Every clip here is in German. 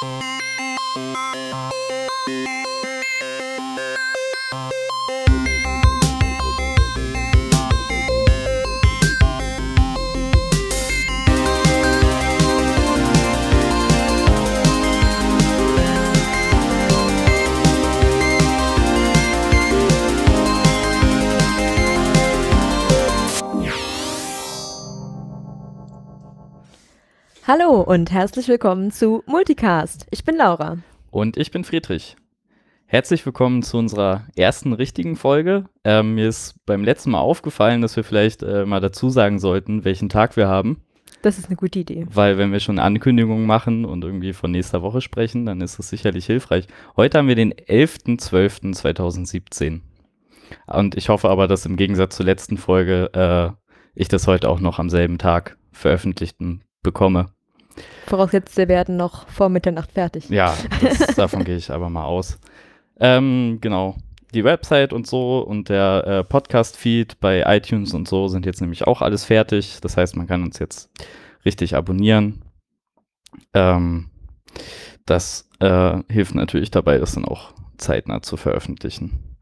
Música und herzlich willkommen zu Multicast. Ich bin Laura. Und ich bin Friedrich. Herzlich willkommen zu unserer ersten richtigen Folge. Ähm, mir ist beim letzten Mal aufgefallen, dass wir vielleicht äh, mal dazu sagen sollten, welchen Tag wir haben. Das ist eine gute Idee. Weil wenn wir schon Ankündigungen machen und irgendwie von nächster Woche sprechen, dann ist das sicherlich hilfreich. Heute haben wir den 11.12.2017. Und ich hoffe aber, dass im Gegensatz zur letzten Folge äh, ich das heute auch noch am selben Tag veröffentlichten bekomme. Vorausgesetzt, wir werden noch vor Mitternacht fertig. Ja, das, davon gehe ich aber mal aus. Ähm, genau. Die Website und so und der äh, Podcast-Feed bei iTunes und so sind jetzt nämlich auch alles fertig. Das heißt, man kann uns jetzt richtig abonnieren. Ähm, das äh, hilft natürlich dabei, das dann auch zeitnah zu veröffentlichen.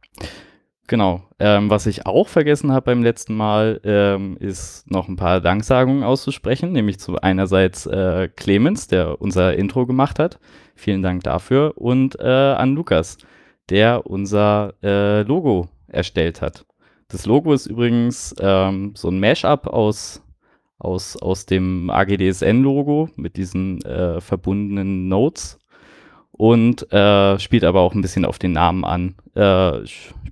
Genau. Ähm, was ich auch vergessen habe beim letzten Mal, ähm, ist noch ein paar Danksagungen auszusprechen, nämlich zu einerseits äh, Clemens, der unser Intro gemacht hat. Vielen Dank dafür. Und äh, an Lukas, der unser äh, Logo erstellt hat. Das Logo ist übrigens ähm, so ein Mashup aus, aus, aus dem AGDSN-Logo mit diesen äh, verbundenen Notes und äh, spielt aber auch ein bisschen auf den Namen an. Äh,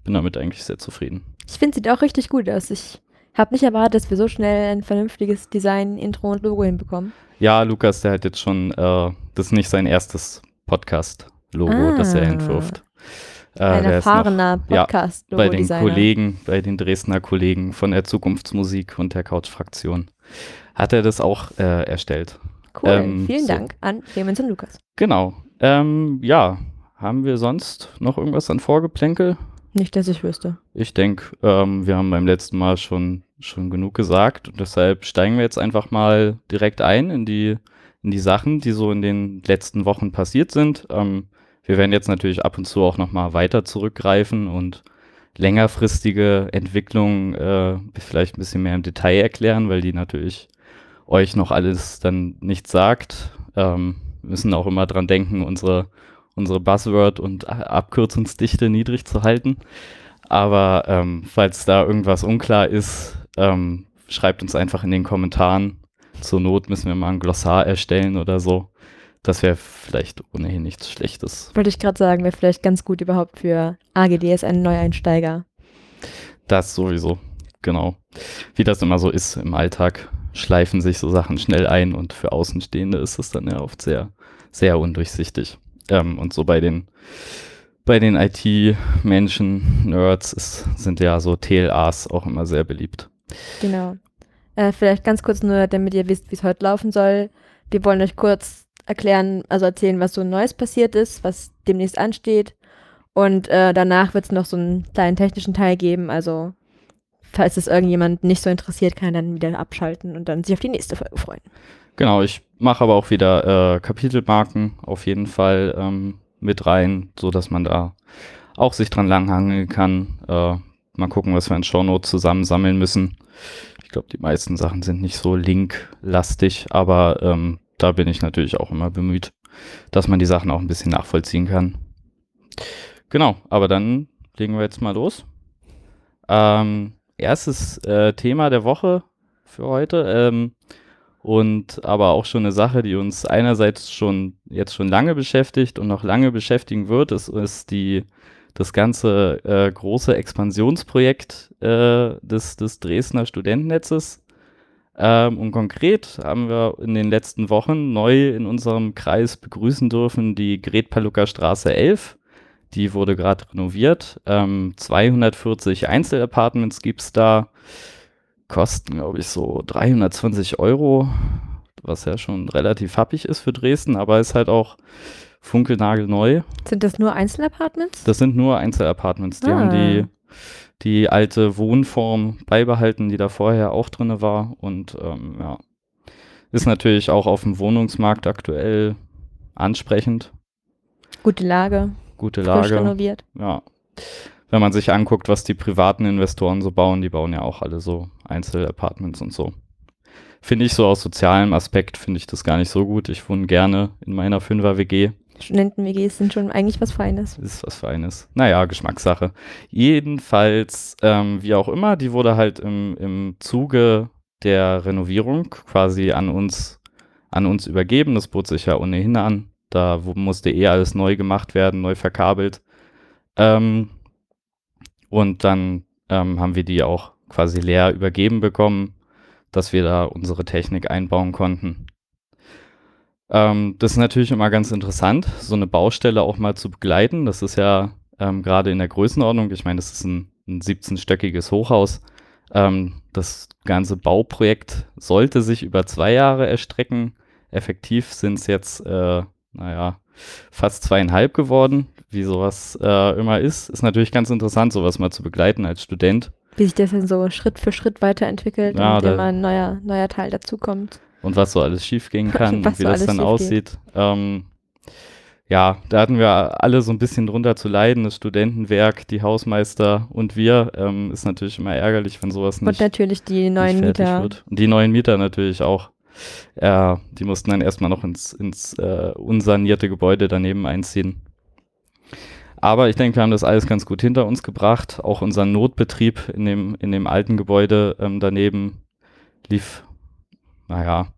bin damit eigentlich sehr zufrieden. Ich finde, sieht auch richtig gut aus. Ich habe nicht erwartet, dass wir so schnell ein vernünftiges Design, Intro und Logo hinbekommen. Ja, Lukas, der hat jetzt schon, äh, das ist nicht sein erstes Podcast-Logo, ah. das er entwirft. Äh, ein erfahrener podcast ja, bei den Kollegen, bei den Dresdner Kollegen von der Zukunftsmusik und der Couch-Fraktion hat er das auch äh, erstellt. Cool, ähm, vielen so. Dank an Clemens und Lukas. Genau, ähm, ja, haben wir sonst noch irgendwas an Vorgeplänkel? Nicht, dass ich wüsste. Ich denke, ähm, wir haben beim letzten Mal schon, schon genug gesagt und deshalb steigen wir jetzt einfach mal direkt ein in die, in die Sachen, die so in den letzten Wochen passiert sind. Ähm, wir werden jetzt natürlich ab und zu auch nochmal weiter zurückgreifen und längerfristige Entwicklungen äh, vielleicht ein bisschen mehr im Detail erklären, weil die natürlich euch noch alles dann nicht sagt. Ähm, müssen auch immer dran denken, unsere, unsere Buzzword- und Abkürzungsdichte niedrig zu halten. Aber ähm, falls da irgendwas unklar ist, ähm, schreibt uns einfach in den Kommentaren. Zur Not müssen wir mal ein Glossar erstellen oder so. Das wäre vielleicht ohnehin nichts Schlechtes. Wollte ich gerade sagen, wäre vielleicht ganz gut überhaupt für AGDS ein Neueinsteiger. Das sowieso, genau. Wie das immer so ist im Alltag schleifen sich so Sachen schnell ein und für Außenstehende ist es dann ja oft sehr, sehr undurchsichtig. Ähm, und so bei den, bei den IT-Menschen, Nerds, ist, sind ja so TLAs auch immer sehr beliebt. Genau. Äh, vielleicht ganz kurz nur, damit ihr wisst, wie es heute laufen soll. Wir wollen euch kurz erklären, also erzählen, was so Neues passiert ist, was demnächst ansteht. Und äh, danach wird es noch so einen kleinen technischen Teil geben, also falls es irgendjemand nicht so interessiert, kann er dann wieder abschalten und dann sich auf die nächste Folge freuen. Genau, ich mache aber auch wieder äh, Kapitelmarken auf jeden Fall ähm, mit rein, so dass man da auch sich dran langhangeln kann. Äh, mal gucken, was wir in Shownotes zusammensammeln müssen. Ich glaube, die meisten Sachen sind nicht so linklastig, aber ähm, da bin ich natürlich auch immer bemüht, dass man die Sachen auch ein bisschen nachvollziehen kann. Genau, aber dann legen wir jetzt mal los. Ähm, erstes äh, Thema der Woche für heute. Ähm, und aber auch schon eine Sache, die uns einerseits schon jetzt schon lange beschäftigt und noch lange beschäftigen wird, ist, ist die, das ganze äh, große Expansionsprojekt äh, des, des Dresdner Studentennetzes. Ähm, und konkret haben wir in den letzten Wochen neu in unserem Kreis begrüßen dürfen die Gret-Palucker Straße 11 die wurde gerade renoviert. Ähm, 240 Einzelapartments gibt es da. Kosten, glaube ich, so 320 Euro, was ja schon relativ happig ist für Dresden, aber ist halt auch funkelnagelneu. Sind das nur Einzelapartments? Das sind nur Einzelapartments. Die ah. haben die, die alte Wohnform beibehalten, die da vorher auch drin war. Und ähm, ja, ist natürlich auch auf dem Wohnungsmarkt aktuell ansprechend. Gute Lage, Gute frisch Lage. renoviert. Ja. Wenn man sich anguckt, was die privaten Investoren so bauen, die bauen ja auch alle so Einzelapartments und so. Finde ich so aus sozialem Aspekt, finde ich das gar nicht so gut. Ich wohne gerne in meiner Fünfer-WG. Studenten-WGs sind schon eigentlich was Feines. Ist was Feines. Naja, Geschmackssache. Jedenfalls, ähm, wie auch immer, die wurde halt im, im Zuge der Renovierung quasi an uns, an uns übergeben. Das bot sich ja ohnehin an. Da musste eh alles neu gemacht werden, neu verkabelt. Ähm, und dann ähm, haben wir die auch quasi leer übergeben bekommen, dass wir da unsere Technik einbauen konnten. Ähm, das ist natürlich immer ganz interessant, so eine Baustelle auch mal zu begleiten. Das ist ja ähm, gerade in der Größenordnung, ich meine, das ist ein, ein 17-stöckiges Hochhaus. Ähm, das ganze Bauprojekt sollte sich über zwei Jahre erstrecken. Effektiv sind es jetzt, äh, naja, fast zweieinhalb geworden, wie sowas äh, immer ist. Ist natürlich ganz interessant, sowas mal zu begleiten als Student. Wie sich das dann so Schritt für Schritt weiterentwickelt Ja, und immer ein neuer, neuer Teil dazukommt. und was so alles schiefgehen kann und wie so das dann aussieht. Ähm, ja, da hatten wir alle so ein bisschen drunter zu leiden, das Studentenwerk, die Hausmeister und wir. Ähm, ist natürlich immer ärgerlich, wenn sowas Und nicht, natürlich die neuen Mieter. wird. Und die neuen Mieter natürlich auch. Ja, die mussten dann erstmal noch ins, ins äh, unsanierte Gebäude daneben einziehen. Aber ich denke, wir haben das alles ganz gut hinter uns gebracht. Auch unser Notbetrieb in dem, in dem alten Gebäude ähm, daneben lief, naja,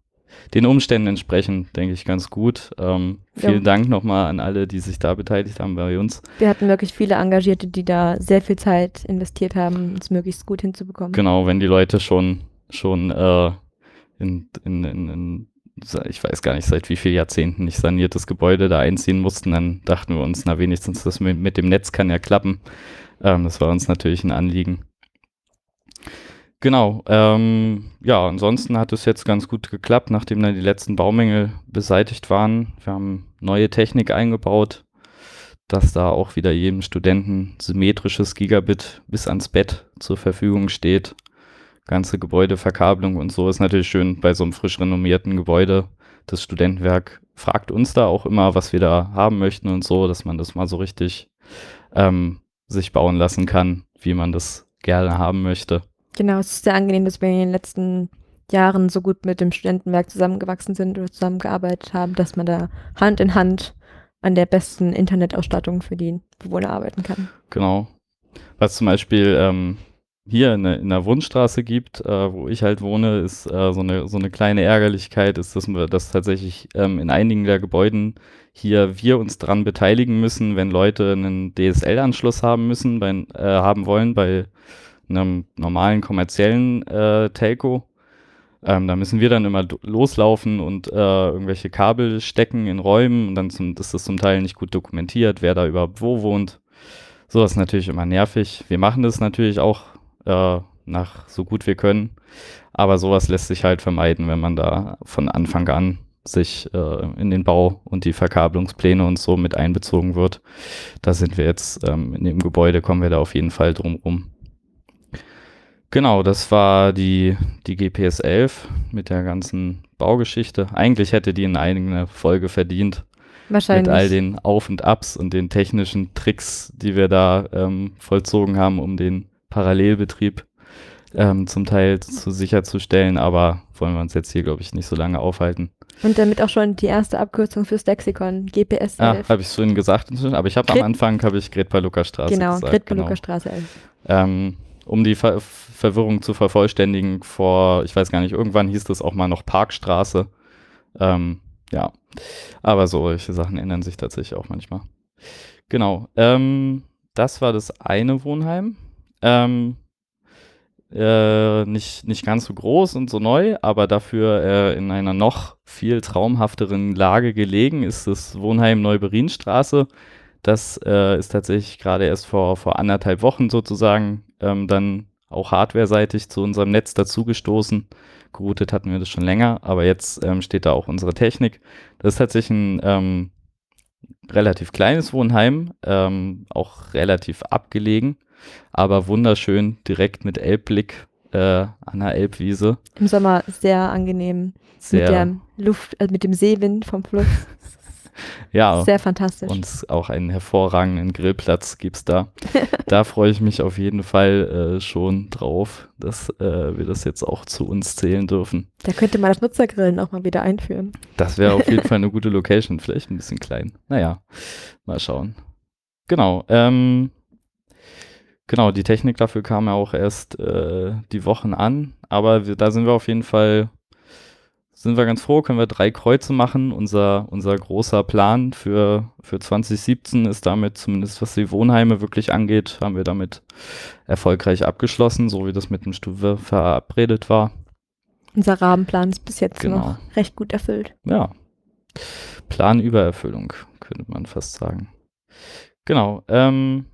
den Umständen entsprechend, denke ich, ganz gut. Ähm, Ja. vielen Dank nochmal an alle, die sich da beteiligt haben bei uns. Wir hatten wirklich viele Engagierte, die da sehr viel Zeit investiert haben, um es möglichst gut hinzubekommen. Genau, wenn die Leute schon, schon äh, in, in, in, in, ich weiß gar nicht, seit wie vielen Jahrzehnten nicht saniertes Gebäude da einziehen mussten, dann dachten wir uns, na wenigstens das mit, mit dem Netz kann ja klappen. Ähm, das war uns natürlich ein Anliegen. Genau, ähm, ja, ansonsten hat es jetzt ganz gut geklappt, nachdem dann die letzten Baumängel beseitigt waren. Wir haben neue Technik eingebaut, dass da auch wieder jedem Studenten symmetrisches Gigabit bis ans Bett zur Verfügung steht. Ganze Gebäudeverkabelung und so ist natürlich schön bei so einem frisch renommierten Gebäude. Das Studentenwerk fragt uns da auch immer, was wir da haben möchten und so, dass man das mal so richtig ähm, sich bauen lassen kann, wie man das gerne haben möchte. Genau, es ist sehr angenehm, dass wir in den letzten Jahren so gut mit dem Studentenwerk zusammengewachsen sind oder zusammengearbeitet haben, dass man da Hand in Hand an der besten Internetausstattung für die Bewohner arbeiten kann. Genau. Was zum Beispiel ähm, hier in der, in der Wundstraße gibt, äh, wo ich halt wohne, ist äh, so, eine, so eine kleine Ärgerlichkeit, ist, dass wir das tatsächlich ähm, in einigen der Gebäuden hier wir uns dran beteiligen müssen, wenn Leute einen DSL-Anschluss haben müssen, bei, äh, haben wollen bei einem normalen kommerziellen äh, Telco. Ähm, da müssen wir dann immer loslaufen und äh, irgendwelche Kabel stecken in Räumen und dann zum, ist das zum Teil nicht gut dokumentiert, wer da überhaupt wo wohnt. Sowas ist natürlich immer nervig. Wir machen das natürlich auch äh, nach so gut wir können, aber sowas lässt sich halt vermeiden, wenn man da von Anfang an sich äh, in den Bau und die Verkabelungspläne und so mit einbezogen wird. Da sind wir jetzt ähm, in dem Gebäude, kommen wir da auf jeden Fall drum rum. Genau, das war die, die GPS 11 mit der ganzen Baugeschichte. Eigentlich hätte die eine eigene Folge verdient Wahrscheinlich. mit all den Auf und Abs und den technischen Tricks, die wir da ähm, vollzogen haben, um den Parallelbetrieb ähm, zum Teil zu sicherzustellen. Aber wollen wir uns jetzt hier, glaube ich, nicht so lange aufhalten. Und damit auch schon die erste Abkürzung fürs Lexikon, GPS Ah, 11. habe ich vorhin gesagt, inzwischen, aber ich habe am Anfang habe ich Gretpa-Lukas-Straße genau, gesagt. Gritbelucker Straße 11. Ähm, um die Ver Verwirrung zu vervollständigen, vor, ich weiß gar nicht, irgendwann hieß das auch mal noch Parkstraße. Ähm, ja, aber solche Sachen ändern sich tatsächlich auch manchmal. Genau, ähm, das war das eine Wohnheim. Ähm, äh, nicht, nicht ganz so groß und so neu, aber dafür äh, in einer noch viel traumhafteren Lage gelegen ist das Wohnheim Neuberinstraße. Das äh, ist tatsächlich gerade erst vor, vor anderthalb Wochen sozusagen ähm, dann auch hardware-seitig zu unserem Netz dazugestoßen. Geroutet hatten wir das schon länger, aber jetzt ähm, steht da auch unsere Technik. Das ist tatsächlich ein ähm, relativ kleines Wohnheim, ähm, auch relativ abgelegen, aber wunderschön, direkt mit Elbblick äh, an der Elbwiese. Im Sommer sehr angenehm. Sehr, Mit der Luft, also mit dem Seewind vom Fluss. Ja, Sehr fantastisch. und auch einen hervorragenden Grillplatz gibt's da. da freue ich mich auf jeden Fall äh, schon drauf, dass äh, wir das jetzt auch zu uns zählen dürfen. da könnte man das Nutzergrillen auch mal wieder einführen. Das wäre auf jeden Fall eine gute Location, vielleicht ein bisschen klein. Naja, mal schauen. Genau, ähm, genau, die Technik dafür kam ja auch erst äh, die Wochen an, aber wir, da sind wir auf jeden Fall, sind wir ganz froh, können wir drei Kreuze machen. Unser, unser großer Plan für, für 2017 ist damit, zumindest was die Wohnheime wirklich angeht, haben wir damit erfolgreich abgeschlossen, so wie das mit dem Stufe verabredet war. Unser Rahmenplan ist bis jetzt Genau. noch recht gut erfüllt. Ja. Planübererfüllung, könnte man fast sagen. Genau. Ähm,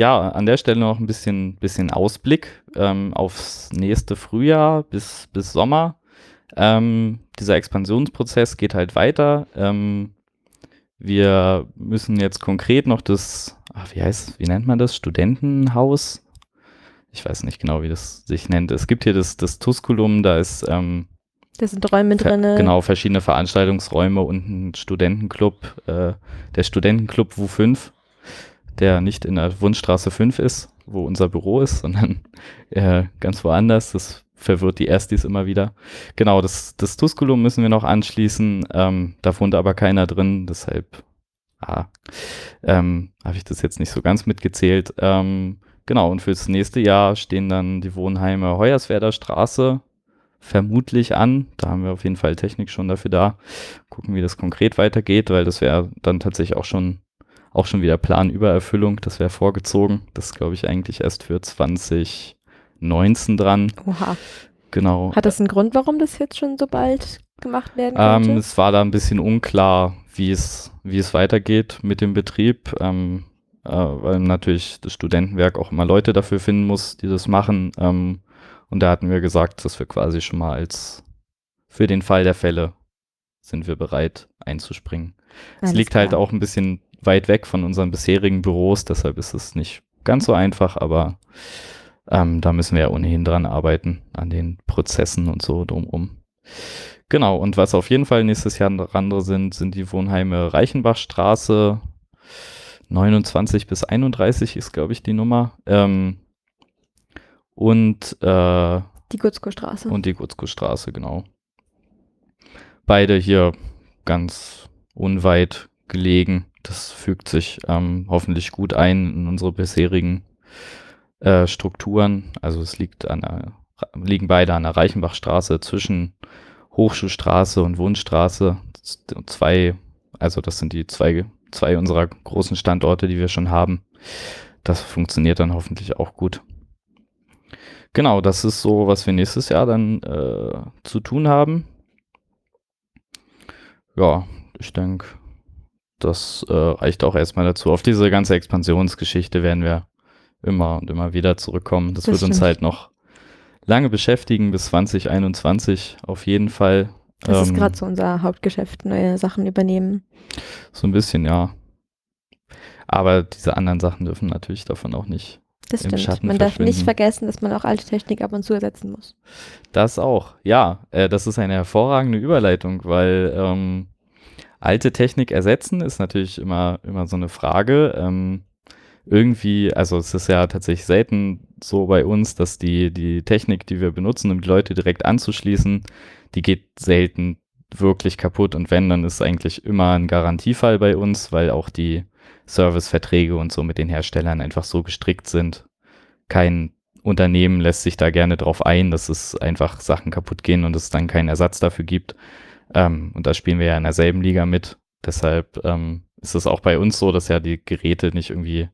ja, an der Stelle noch ein bisschen, bisschen Ausblick ähm, aufs nächste Frühjahr bis, bis Sommer. Ähm, dieser Expansionsprozess geht halt weiter. Ähm, wir müssen jetzt konkret noch das, ach, wie heißt, wie nennt man das? Studentenhaus? Ich weiß nicht genau, wie das sich nennt. Es gibt hier das, das Tusculum, da ist ähm, Da sind Räume drin. Genau, verschiedene Veranstaltungsräume und ein Studentenclub, äh, der Studentenclub WU5, der nicht in der Wunschstraße 5 ist, wo unser Büro ist, sondern äh, ganz woanders. Das verwirrt die Erstis immer wieder. Genau, das, das Tusculum müssen wir noch anschließen. Ähm, da wohnt aber keiner drin, deshalb ah, ähm, habe ich das jetzt nicht so ganz mitgezählt. Ähm, genau, und fürs nächste Jahr stehen dann die Wohnheime Hoyerswerder Straße vermutlich an. Da haben wir auf jeden Fall Technik schon dafür da. Gucken, wie das konkret weitergeht, weil das wäre dann tatsächlich auch schon, auch schon wieder Planübererfüllung. Das wäre vorgezogen. Das glaube ich, eigentlich erst für 2019 dran. Oha. Genau. Hat das einen Grund, warum das jetzt schon so bald gemacht werden könnte? Ähm, es war da ein bisschen unklar, wie es, wie es weitergeht mit dem Betrieb, ähm, äh, weil natürlich das Studentenwerk auch immer Leute dafür finden muss, die das machen. Ähm, und da hatten wir gesagt, dass wir quasi schon mal als für den Fall der Fälle sind wir bereit einzuspringen. es Alles liegt halt klar. auch ein bisschen weit weg von unseren bisherigen Büros, deshalb ist es nicht ganz so einfach, aber ähm, da müssen wir ja ohnehin dran arbeiten, an den Prozessen und so drumrum. Genau, und was auf jeden Fall nächstes Jahr noch andere sind, sind die Wohnheime Reichenbachstraße 29 bis 31 ist, glaube ich, die Nummer. Ähm, und, äh, Die Gutzko-Straße. und die Gutzko-Straße, genau. Beide hier ganz unweit gelegen. Das fügt sich ähm, hoffentlich gut ein in unsere bisherigen äh, Strukturen. Also es liegt an der, liegen beide an der Reichenbachstraße zwischen Hochschulstraße und Wohnstraße. Zwei, also das sind die zwei, zwei unserer großen Standorte, die wir schon haben. Das funktioniert dann hoffentlich auch gut. Genau, das ist so, was wir nächstes Jahr dann äh, zu tun haben. Ja, ich denke, das äh, reicht auch erstmal dazu. Auf diese ganze Expansionsgeschichte werden wir immer und immer wieder zurückkommen. Das, Das wird uns stimmt. halt noch lange beschäftigen bis 2021 auf jeden Fall. das ist Ähm, gerade so unser Hauptgeschäft, neue Sachen übernehmen. So ein bisschen, ja. Aber diese anderen Sachen dürfen natürlich davon auch nicht. Das im stimmt. Schatten man darf nicht vergessen, dass man auch alte Technik ab und zu ersetzen muss. Das auch, ja. Äh, das ist eine hervorragende Überleitung, weil ähm, alte Technik ersetzen ist natürlich immer, immer so eine Frage. Ähm, irgendwie, also es ist ja tatsächlich selten so bei uns, dass die, die Technik, die wir benutzen, um die Leute direkt anzuschließen, die geht selten wirklich kaputt. Und wenn, dann ist eigentlich immer ein Garantiefall bei uns, weil auch die Serviceverträge und so mit den Herstellern einfach so gestrickt sind. Kein Unternehmen lässt sich da gerne drauf ein, dass es einfach Sachen kaputt gehen und es dann keinen Ersatz dafür gibt. Ähm, und da spielen wir ja in derselben Liga mit. Deshalb ähm, ist es auch bei uns so, dass ja die Geräte nicht irgendwie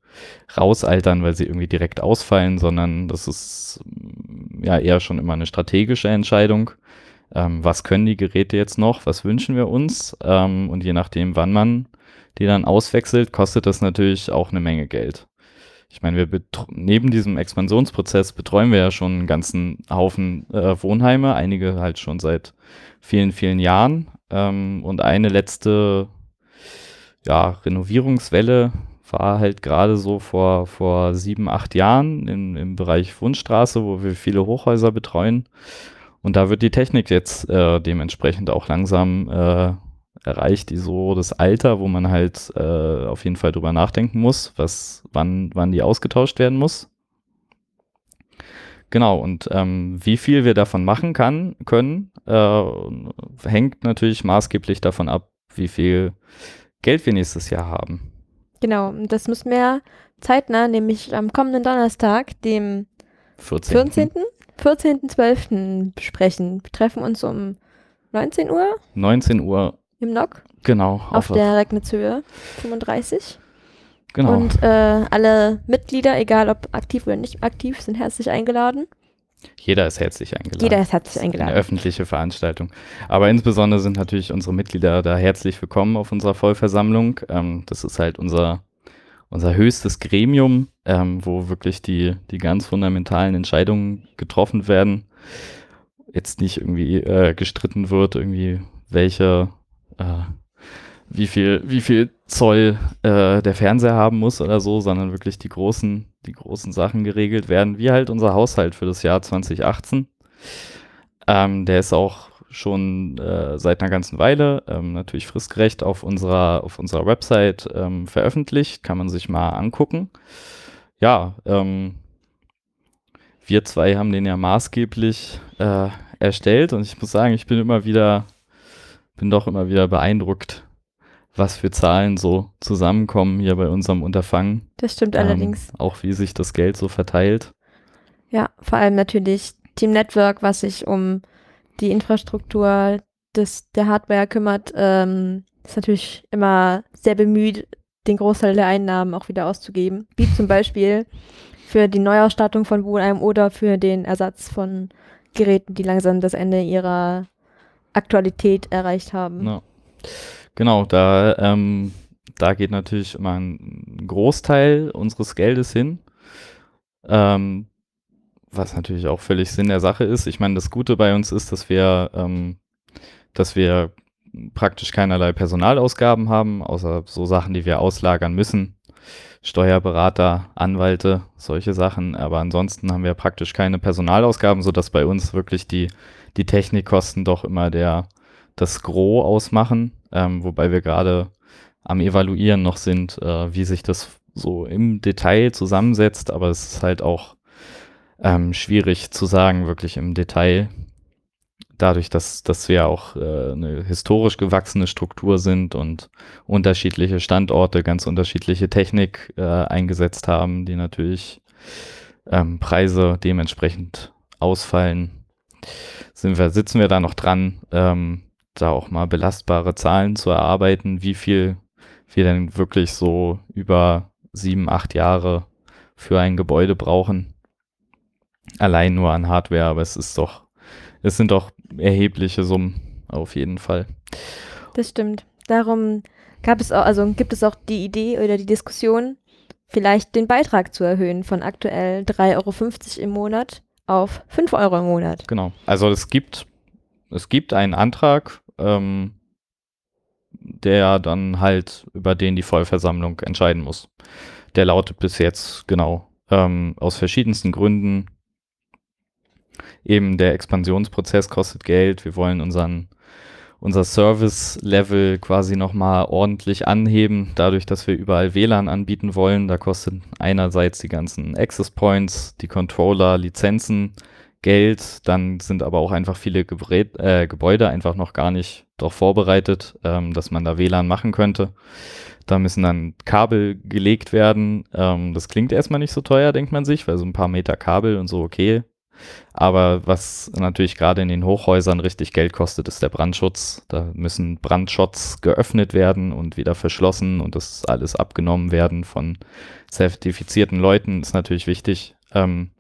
rausaltern, weil sie irgendwie direkt ausfallen, sondern das ist mm, ja eher schon immer eine strategische Entscheidung. Ähm, was können die Geräte jetzt noch? Was wünschen wir uns? Ähm, und je nachdem, wann man die dann auswechselt, kostet das natürlich auch eine Menge Geld. Ich meine, wir neben diesem Expansionsprozess betreuen wir ja schon einen ganzen Haufen äh, Wohnheime, einige halt schon seit vielen, vielen Jahren. Ähm, und eine letzte ja, Renovierungswelle war halt gerade so vor, vor sieben, acht Jahren in, im Bereich Wundstraße, wo wir viele Hochhäuser betreuen. Und da wird die Technik jetzt äh, dementsprechend auch langsam äh, erreicht die so das Alter, wo man halt äh, auf jeden Fall drüber nachdenken muss, was, wann, wann die ausgetauscht werden muss. Genau, und ähm, wie viel wir davon machen kann, können, äh, hängt natürlich maßgeblich davon ab, wie viel Geld wir nächstes Jahr haben. Genau, und das müssen wir zeitnah, nämlich am kommenden Donnerstag, dem 14. 14. 14.12. besprechen. Wir treffen uns um 19 Uhr 19 Uhr, im NOC genau. auf der Regnitzhöhe 35. genau. Und äh, alle Mitglieder, egal ob aktiv oder nicht aktiv, sind herzlich eingeladen. Jeder ist herzlich eingeladen. Jeder ist herzlich Eine eingeladen. öffentliche Veranstaltung. Aber insbesondere sind natürlich unsere Mitglieder da herzlich willkommen auf unserer Vollversammlung. Ähm, das ist halt unser, unser höchstes Gremium, ähm, wo wirklich die, die ganz fundamentalen Entscheidungen getroffen werden. Jetzt nicht irgendwie äh, gestritten wird, irgendwie welche, äh, wie viel, wie viel Zoll äh, der Fernseher haben muss oder so, sondern wirklich die großen, die großen Sachen geregelt werden, wie halt unser Haushalt für das Jahr 2018. Ähm, der ist auch schon äh, seit einer ganzen Weile ähm, natürlich fristgerecht auf unserer, auf unserer Website ähm, veröffentlicht. Kann man sich mal angucken. Ja, ähm, wir zwei haben den ja maßgeblich äh, erstellt und ich muss sagen, ich bin immer wieder, bin doch immer wieder beeindruckt, was für Zahlen so zusammenkommen hier bei unserem Unterfangen. Das stimmt allerdings. Ähm, auch wie sich das Geld so verteilt. Ja, vor allem natürlich Team Network, was sich um die Infrastruktur des, der Hardware kümmert, ähm, ist natürlich immer sehr bemüht, den Großteil der Einnahmen auch wieder auszugeben. Wie zum Beispiel für die Neuausstattung von Wohnheim oder für den Ersatz von Geräten, die langsam das Ende ihrer Aktualität erreicht haben. Ja. Genau, da, ähm, da geht natürlich immer ein Großteil unseres Geldes hin. Ähm, was natürlich auch völlig Sinn der Sache ist. Ich meine, das Gute bei uns ist, dass wir, ähm, dass wir praktisch keinerlei Personalausgaben haben, außer so Sachen, die wir auslagern müssen. Steuerberater, Anwalte, solche Sachen. Aber ansonsten haben wir praktisch keine Personalausgaben, sodass bei uns wirklich die, die Technikkosten doch immer der, das Gros ausmachen. Ähm, wobei wir gerade am Evaluieren noch sind, äh, wie sich das so im Detail zusammensetzt. Aber es ist halt auch ähm, schwierig zu sagen, wirklich im Detail. Dadurch, dass, dass wir auch äh, eine historisch gewachsene Struktur sind und unterschiedliche Standorte, ganz unterschiedliche Technik äh, eingesetzt haben, die natürlich ähm, Preise dementsprechend ausfallen, sind wir, sitzen wir da noch dran, ähm, da auch mal belastbare Zahlen zu erarbeiten, wie viel wir denn wirklich so über sieben, acht Jahre für ein Gebäude brauchen allein nur an Hardware, aber es ist doch, es sind doch erhebliche Summen auf jeden Fall. Das stimmt. Darum gab es auch, also gibt es auch die Idee oder die Diskussion, vielleicht den Beitrag zu erhöhen von aktuell 3,50 Euro im Monat auf 5 Euro im Monat. Genau. Also es gibt, es gibt einen Antrag, ähm, der dann halt über den die Vollversammlung entscheiden muss. Der lautet bis jetzt genau ähm, aus verschiedensten Gründen eben der Expansionsprozess kostet Geld. Wir wollen unseren, unser Service-Level quasi nochmal ordentlich anheben, dadurch, dass wir überall WLAN anbieten wollen. Da kostet einerseits die ganzen Access Points, die Controller, Lizenzen, Geld. Dann sind aber auch einfach viele Gebrät, äh, Gebäude einfach noch gar nicht darauf vorbereitet, ähm, dass man da WLAN machen könnte. Da müssen dann Kabel gelegt werden. Ähm, das klingt erstmal nicht so teuer, denkt man sich, weil so ein paar Meter Kabel und so okay. Aber was natürlich gerade in den Hochhäusern richtig Geld kostet, ist der Brandschutz. Da müssen Brandschots geöffnet werden und wieder verschlossen und das alles abgenommen werden von zertifizierten Leuten. Ist natürlich wichtig. Ähm,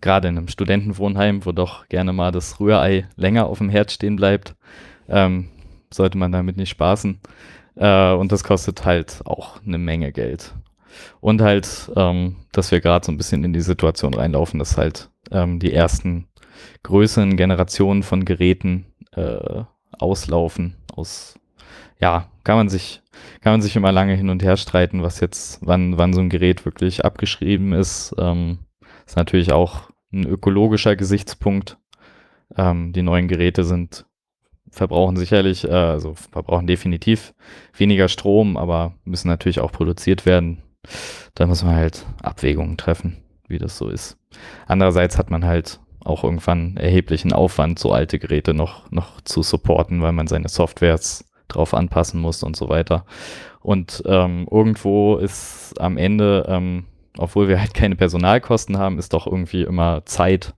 gerade in einem Studentenwohnheim, wo doch gerne mal das Rührei länger auf dem Herd stehen bleibt, ähm, sollte man damit nicht spaßen. Äh, und das kostet halt auch eine Menge Geld. Und halt, ähm, dass wir gerade so ein bisschen in die Situation reinlaufen, dass halt ähm, die ersten größeren Generationen von Geräten äh, auslaufen. Aus, ja, kann man sich, kann man sich immer lange hin und her streiten, was jetzt, wann, wann so ein Gerät wirklich abgeschrieben ist. Ähm, ist natürlich auch ein ökologischer Gesichtspunkt. Ähm, die neuen Geräte sind verbrauchen sicherlich, äh, also verbrauchen definitiv weniger Strom, aber müssen natürlich auch produziert werden. Da muss man halt Abwägungen treffen, wie das so ist. Andererseits hat man halt auch irgendwann erheblichen Aufwand, so alte Geräte noch, noch zu supporten, weil man seine Softwares drauf anpassen muss und so weiter. Und ähm, irgendwo ist am Ende, ähm, obwohl wir halt keine Personalkosten haben, ist doch irgendwie immer Zeit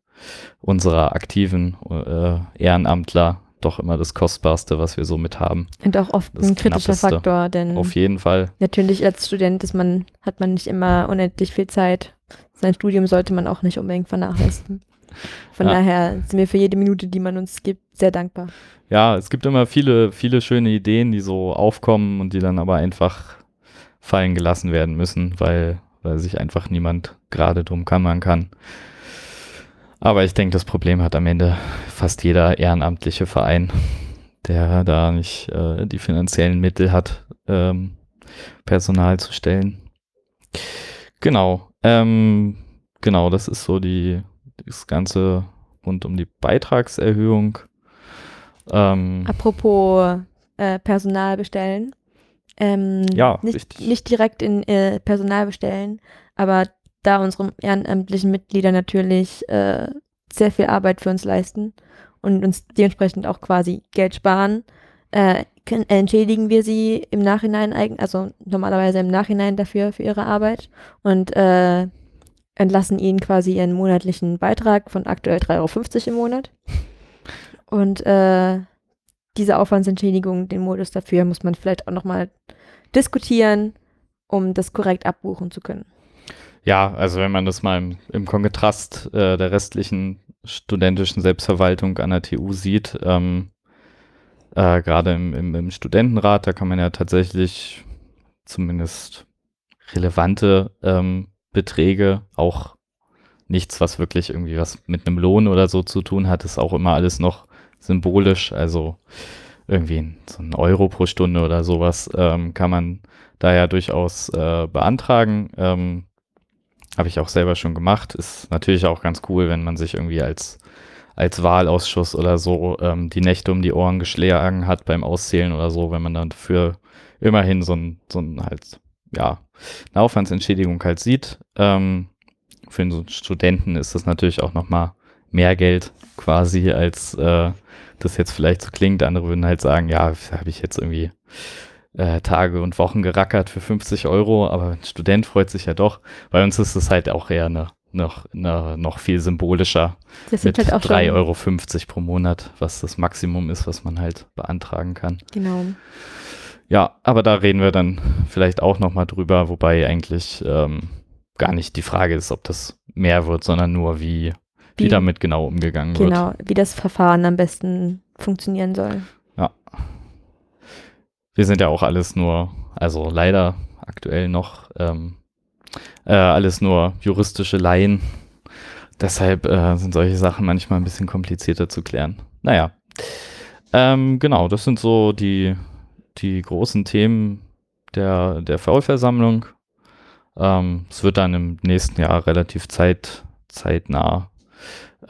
unserer aktiven äh, Ehrenamtler doch immer das Kostbarste, was wir so mit haben. Und auch oft Das ein kritischer Knappeste. Faktor, denn Auf jeden Fall. natürlich als Student ist man, hat man nicht immer unendlich viel Zeit. Sein Studium sollte man auch nicht unbedingt vernachlässigen. Von Ja. daher sind wir für jede Minute, die man uns gibt, sehr dankbar. Ja, es gibt immer viele, viele schöne Ideen, die so aufkommen und die dann aber einfach fallen gelassen werden müssen, weil, weil sich einfach niemand gerade drum kümmern kann. Aber ich denke, das Problem hat am Ende fast jeder ehrenamtliche Verein, der da nicht äh, die finanziellen Mittel hat, ähm, Personal zu stellen. Genau. Ähm, genau, das ist so die, das Ganze rund um die Beitragserhöhung. Ähm, Apropos äh, Personal bestellen. Ähm, Ja, nicht, richtig. nicht direkt in äh, Personal bestellen, aber da unsere ehrenamtlichen Mitglieder natürlich äh, sehr viel Arbeit für uns leisten und uns dementsprechend auch quasi Geld sparen, äh, können, entschädigen wir sie im Nachhinein, also normalerweise im Nachhinein dafür für ihre Arbeit und äh, entlassen ihnen quasi ihren monatlichen Beitrag von aktuell 3,50 Euro im Monat. Und äh, diese Aufwandsentschädigung, den Modus dafür, muss man vielleicht auch nochmal diskutieren, um das korrekt abbuchen zu können. Ja, also wenn man das mal im, im Kontrast äh, der restlichen studentischen Selbstverwaltung an der TU sieht, ähm, äh, gerade im, im, im Studentenrat, da kann man ja tatsächlich zumindest relevante ähm, Beträge, auch nichts, was wirklich irgendwie was mit einem Lohn oder so zu tun hat, ist auch immer alles noch symbolisch, also irgendwie so ein Euro pro Stunde oder sowas ähm, kann man da ja durchaus äh, beantragen. Ähm, habe ich auch selber schon gemacht. Ist natürlich auch ganz cool, wenn man sich irgendwie als, als Wahlausschuss oder so ähm, die Nächte um die Ohren geschlagen hat beim Auszählen oder so, wenn man dann für immerhin so ein, so ein halt, ja, eine Aufwandsentschädigung halt sieht. Ähm, für einen Studenten ist das natürlich auch nochmal mehr Geld quasi, als äh, das jetzt vielleicht so klingt. Andere würden halt sagen, ja, habe ich jetzt irgendwie äh, Tage und Wochen gerackert für 50 Euro, aber ein Student freut sich ja doch. Bei uns ist es halt auch eher eine, noch, eine, noch viel symbolischer Das mit sind halt auch 3,50 schon, Euro pro Monat, was das Maximum ist, was man halt beantragen kann. Genau. Ja, aber da reden wir dann vielleicht auch nochmal drüber, wobei eigentlich ähm, gar nicht die Frage ist, ob das mehr wird, sondern nur, wie, wie, Wie- damit genau umgegangen wird. Genau, wie das Verfahren am besten funktionieren soll. Wir sind ja auch alles nur, also leider aktuell noch, ähm, äh, alles nur juristische Laien. Deshalb äh, sind solche Sachen manchmal ein bisschen komplizierter zu klären. Naja, ähm, genau, das sind so die, die großen Themen der, der Vollversammlung. Ähm, es wird dann im nächsten Jahr relativ zeit, zeitnah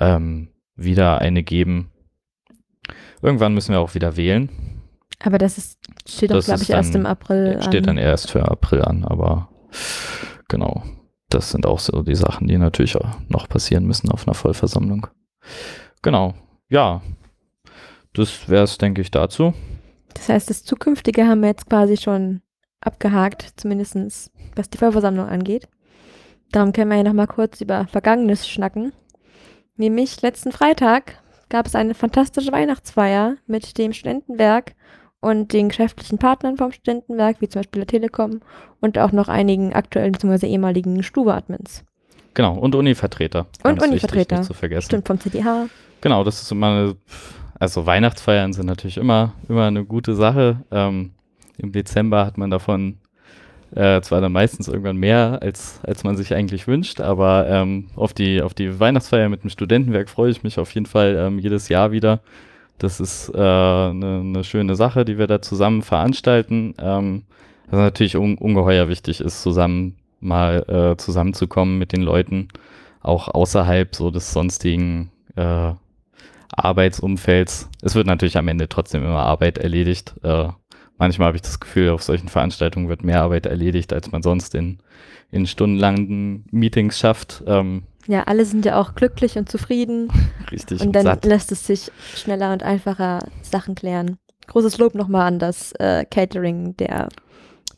ähm, wieder eine geben. Irgendwann müssen wir auch wieder wählen. Aber das ist, steht doch, glaube ich, erst dann- im April Steht an. dann erst für April an, aber genau. Das sind auch so die Sachen, die natürlich auch noch passieren müssen auf einer Vollversammlung. Genau. Ja. Das wäre es, denke ich, dazu. Das heißt, das Zukünftige haben wir jetzt quasi schon abgehakt, zumindest was die Vollversammlung angeht. Darum können wir ja nochmal kurz über Vergangenes schnacken. Nämlich letzten Freitag gab es eine fantastische Weihnachtsfeier mit dem Studentenwerk und den geschäftlichen Partnern vom Studentenwerk, wie zum Beispiel der Telekom und auch noch einigen aktuellen bzw. ehemaligen Stube-Admins. Genau. Und Uni-Vertreter. Und Uni-Vertreter. Nicht zu vergessen. Stimmt, vom CDH. Genau, das ist immer eine, also Weihnachtsfeiern sind natürlich immer, immer eine gute Sache. Ähm, Im Dezember hat man davon äh, zwar dann meistens irgendwann mehr, als, als man sich eigentlich wünscht, aber ähm, auf, die, auf die Weihnachtsfeier mit dem Studentenwerk freue ich mich auf jeden Fall ähm, jedes Jahr wieder. Das ist äh, eine ne schöne Sache, die wir da zusammen veranstalten. Ähm, was natürlich un ungeheuer wichtig ist, zusammen mal äh, zusammenzukommen mit den Leuten, auch außerhalb so des sonstigen äh, Arbeitsumfelds. Es wird natürlich am Ende trotzdem immer Arbeit erledigt. Äh, manchmal habe ich das Gefühl, auf solchen Veranstaltungen wird mehr Arbeit erledigt, als man sonst in, in stundenlangen Meetings schafft. Ähm, ja, alle sind ja auch glücklich und zufrieden. richtig. Und dann satt. lässt es sich schneller und einfacher Sachen klären. Großes Lob nochmal an das äh, Catering der,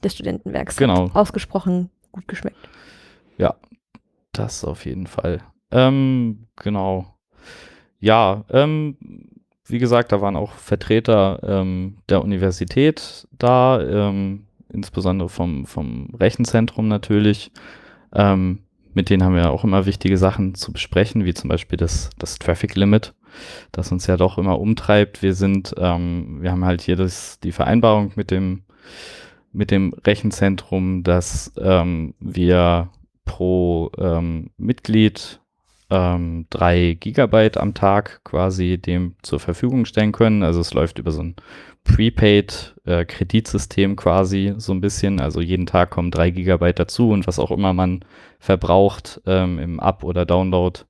des Studentenwerks. Genau. Ausgesprochen gut geschmeckt. Das auf jeden Fall. Ähm, genau. Ja, ähm, wie gesagt, da waren auch Vertreter ähm, der Universität da, ähm, insbesondere vom, vom Rechenzentrum natürlich. Ähm, mit denen haben wir auch immer wichtige Sachen zu besprechen, wie zum Beispiel das, das Traffic Limit, das uns ja doch immer umtreibt. Wir sind, ähm, wir haben halt hier das, die Vereinbarung mit dem, mit dem Rechenzentrum, dass ähm, wir pro ähm, Mitglied ähm, drei Gigabyte am Tag quasi dem zur Verfügung stellen können. Also es läuft über so ein Prepaid-Kreditsystem äh, quasi so ein bisschen. Also jeden Tag kommen drei Gigabyte dazu und was auch immer man verbraucht ähm, im Up- oder Download